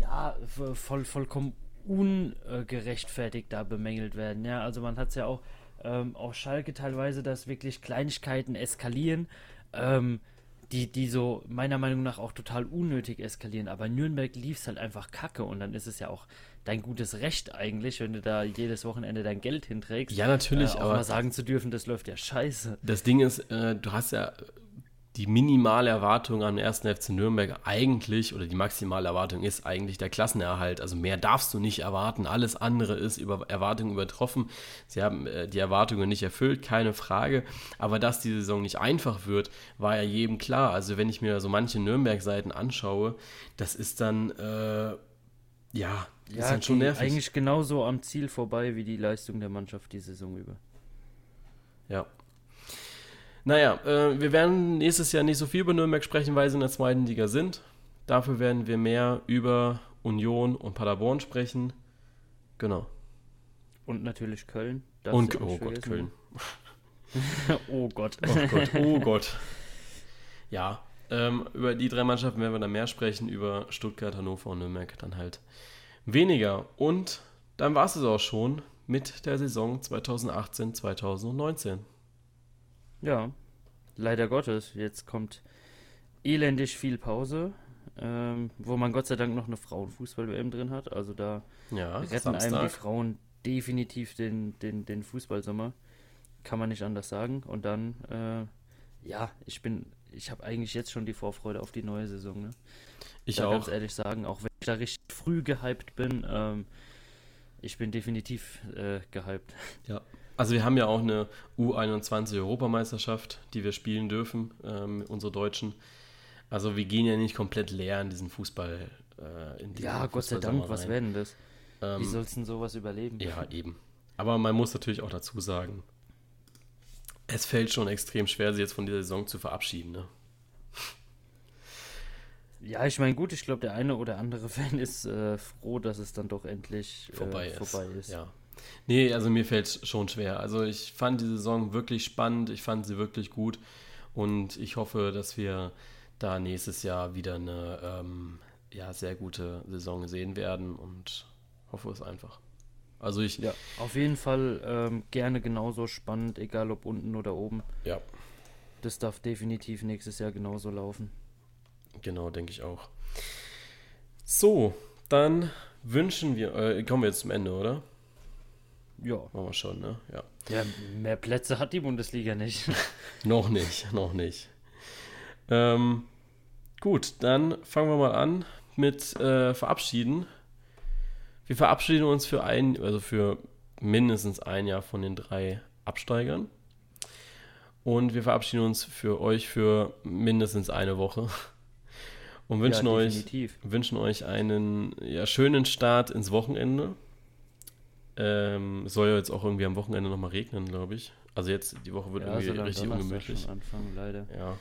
ja voll, vollkommen ungerechtfertigt da bemängelt werden. Ja, also man hat es ja auch ähm, auf Schalke teilweise, dass wirklich Kleinigkeiten eskalieren, ähm, die, die so meiner Meinung nach auch total unnötig eskalieren. Aber in Nürnberg lief es halt einfach kacke und dann ist es ja auch dein gutes Recht eigentlich, wenn du da jedes Wochenende dein Geld hinträgst. Ja, natürlich, äh, auch aber- mal sagen zu dürfen, das läuft ja scheiße. Das Ding ist, äh, du hast ja die minimale Erwartung am ersten FC Nürnberg eigentlich, oder die maximale Erwartung ist eigentlich der Klassenerhalt. Also mehr darfst du nicht erwarten. Alles andere ist über Erwartungen übertroffen. Sie haben äh, die Erwartungen nicht erfüllt, keine Frage. Aber dass die Saison nicht einfach wird, war ja jedem klar. Also wenn ich mir so manche Nürnberg-Seiten anschaue, das ist dann, äh, ja, das ist dann schon nervig. Eigentlich genauso am Ziel vorbei wie die Leistung der Mannschaft die Saison über. Ja. Naja, äh, wir werden nächstes Jahr nicht so viel über Nürnberg sprechen, weil sie in der zweiten Liga sind. Dafür werden wir mehr über Union und Paderborn sprechen. Genau. Und natürlich Köln. darfst und, auch oh nicht Gott. Köln. oh Gott. Oh Gott, oh Gott. Ja, ähm, über die drei Mannschaften werden wir dann mehr sprechen, über Stuttgart, Hannover und Nürnberg dann halt weniger. Und dann war es es auch schon mit der Saison 2018, 2019. Ja, leider Gottes. Jetzt kommt elendig viel Pause, ähm, wo man Gott sei Dank noch eine Frauenfußball-WM drin hat. Also da Ja, retten einem die Samstag. Frauen definitiv den, den, den Fußballsommer. Kann man nicht anders sagen. Und dann, äh, ja, ich bin, ich habe eigentlich jetzt schon die Vorfreude auf die neue Saison. Ne? Ich da auch. ganz ehrlich sagen, auch wenn ich da richtig früh gehypt bin, ähm, ich bin definitiv äh, gehypt. Ja, also wir haben ja auch eine U21-Europameisterschaft, die wir spielen dürfen, ähm, unsere Deutschen. Also wir gehen ja nicht komplett leer in diesen Fußball. Äh, in diesen Ja, Gott sei Dank, was rein. wäre denn das? Ähm, Wie sollst du denn sowas überleben? ja, eben. Aber man muss natürlich auch dazu sagen, es fällt schon extrem schwer, sie jetzt von dieser Saison zu verabschieden. Ne? Ja, ich meine, gut, ich glaube, der eine oder andere Fan ist äh, froh, dass es dann doch endlich äh, Vorbei, ist. vorbei ist. Ja. Nee, also mir fällt es schon schwer. Also ich fand die Saison wirklich spannend, ich fand sie wirklich gut und ich hoffe, dass wir da nächstes Jahr wieder eine ähm, ja, sehr gute Saison sehen werden und hoffe es einfach. Also ich, Ja, auf jeden Fall ähm, gerne genauso spannend, egal ob unten oder oben. ja, Das darf definitiv nächstes Jahr genauso laufen. genau, denke ich auch. So, dann wünschen wir, äh, kommen wir jetzt zum Ende, oder? Ja. Machen wir schon, ne? Ja. ja, mehr Plätze hat die Bundesliga nicht. Noch nicht, noch nicht. Ähm, gut, dann fangen wir mal an mit äh, Verabschieden. Wir verabschieden uns für ein, also für mindestens ein Jahr von den drei Absteigern. Und wir verabschieden uns für euch für mindestens eine Woche. Und wünschen ja, euch wünschen euch einen ja, schönen Start ins Wochenende. Ähm, es soll ja jetzt auch irgendwie am Wochenende nochmal regnen, glaube ich. Also jetzt, die Woche wird Ja, irgendwie am richtig Donnerstag ungemütlich. schon anfangen, leider. Ja.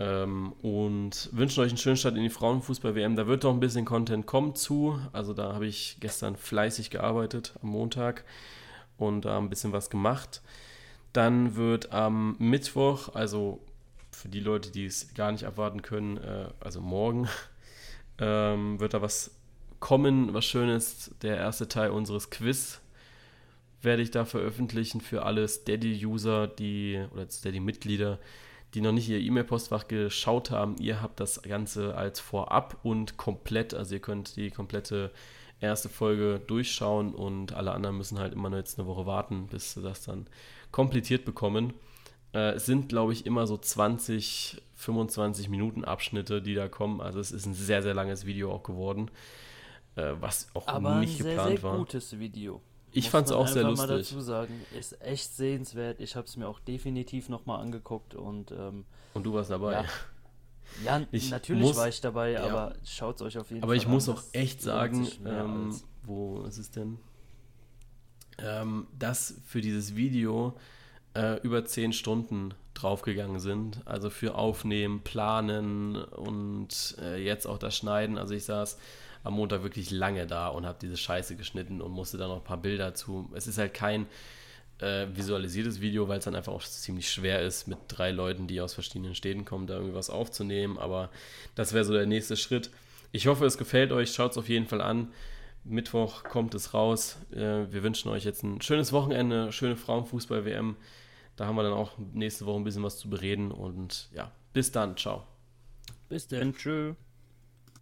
Ähm, und wünschen euch einen schönen Start in die Frauenfußball-WM. Da wird noch ein bisschen Content kommen zu. Also da habe ich gestern fleißig gearbeitet am Montag und da ein bisschen was gemacht. Dann wird am Mittwoch, also für die Leute, die es gar nicht abwarten können, äh, also morgen, ähm, wird da was kommen, was Schönes. Der erste Teil unseres Quiz werde ich da veröffentlichen für alle Steady-User, die oder Steady-Mitglieder, die noch nicht ihr E-Mail-Postfach geschaut haben. Ihr habt das Ganze als Vorab und komplett, also ihr könnt die komplette erste Folge durchschauen und alle anderen müssen halt immer jetzt eine Woche warten, bis sie das dann komplettiert bekommen. Äh, es sind, glaube ich, immer so 20, 25 Minuten Abschnitte, die da kommen. Also es ist ein sehr, sehr langes Video auch geworden, äh, was auch Aber nicht ein sehr, geplant sehr war. gutes Video. Ich fand es auch sehr einfach mal lustig. dazu sagen, ist echt sehenswert. Ich habe es mir auch definitiv nochmal angeguckt und ähm, Und du warst dabei. Ja. ja, Ich natürlich muss- war ich dabei, ja. aber schaut es euch auf jeden Aber Fall ich an. muss auch echt sagen, ähm, wo ist es denn? Ähm, dass für dieses Video äh, über 10 Stunden draufgegangen sind. Also für Aufnehmen, Planen und äh, jetzt auch das Schneiden. Also ich saß am Montag wirklich lange da und habe diese Scheiße geschnitten und musste dann noch ein paar Bilder zu. Es ist halt kein äh, visualisiertes Video, weil es dann einfach auch ziemlich schwer ist, mit drei Leuten, die aus verschiedenen Städten kommen, da irgendwie was aufzunehmen. Aber das wäre so der nächste Schritt. Ich hoffe, es gefällt euch. Schaut es auf jeden Fall an. Mittwoch kommt es raus. Äh, wir wünschen euch jetzt ein schönes Wochenende, schöne Frauenfußball-WM. Da haben wir dann auch nächste Woche ein bisschen was zu bereden. Und ja, bis dann. Ciao. Bis dann. Tschüss.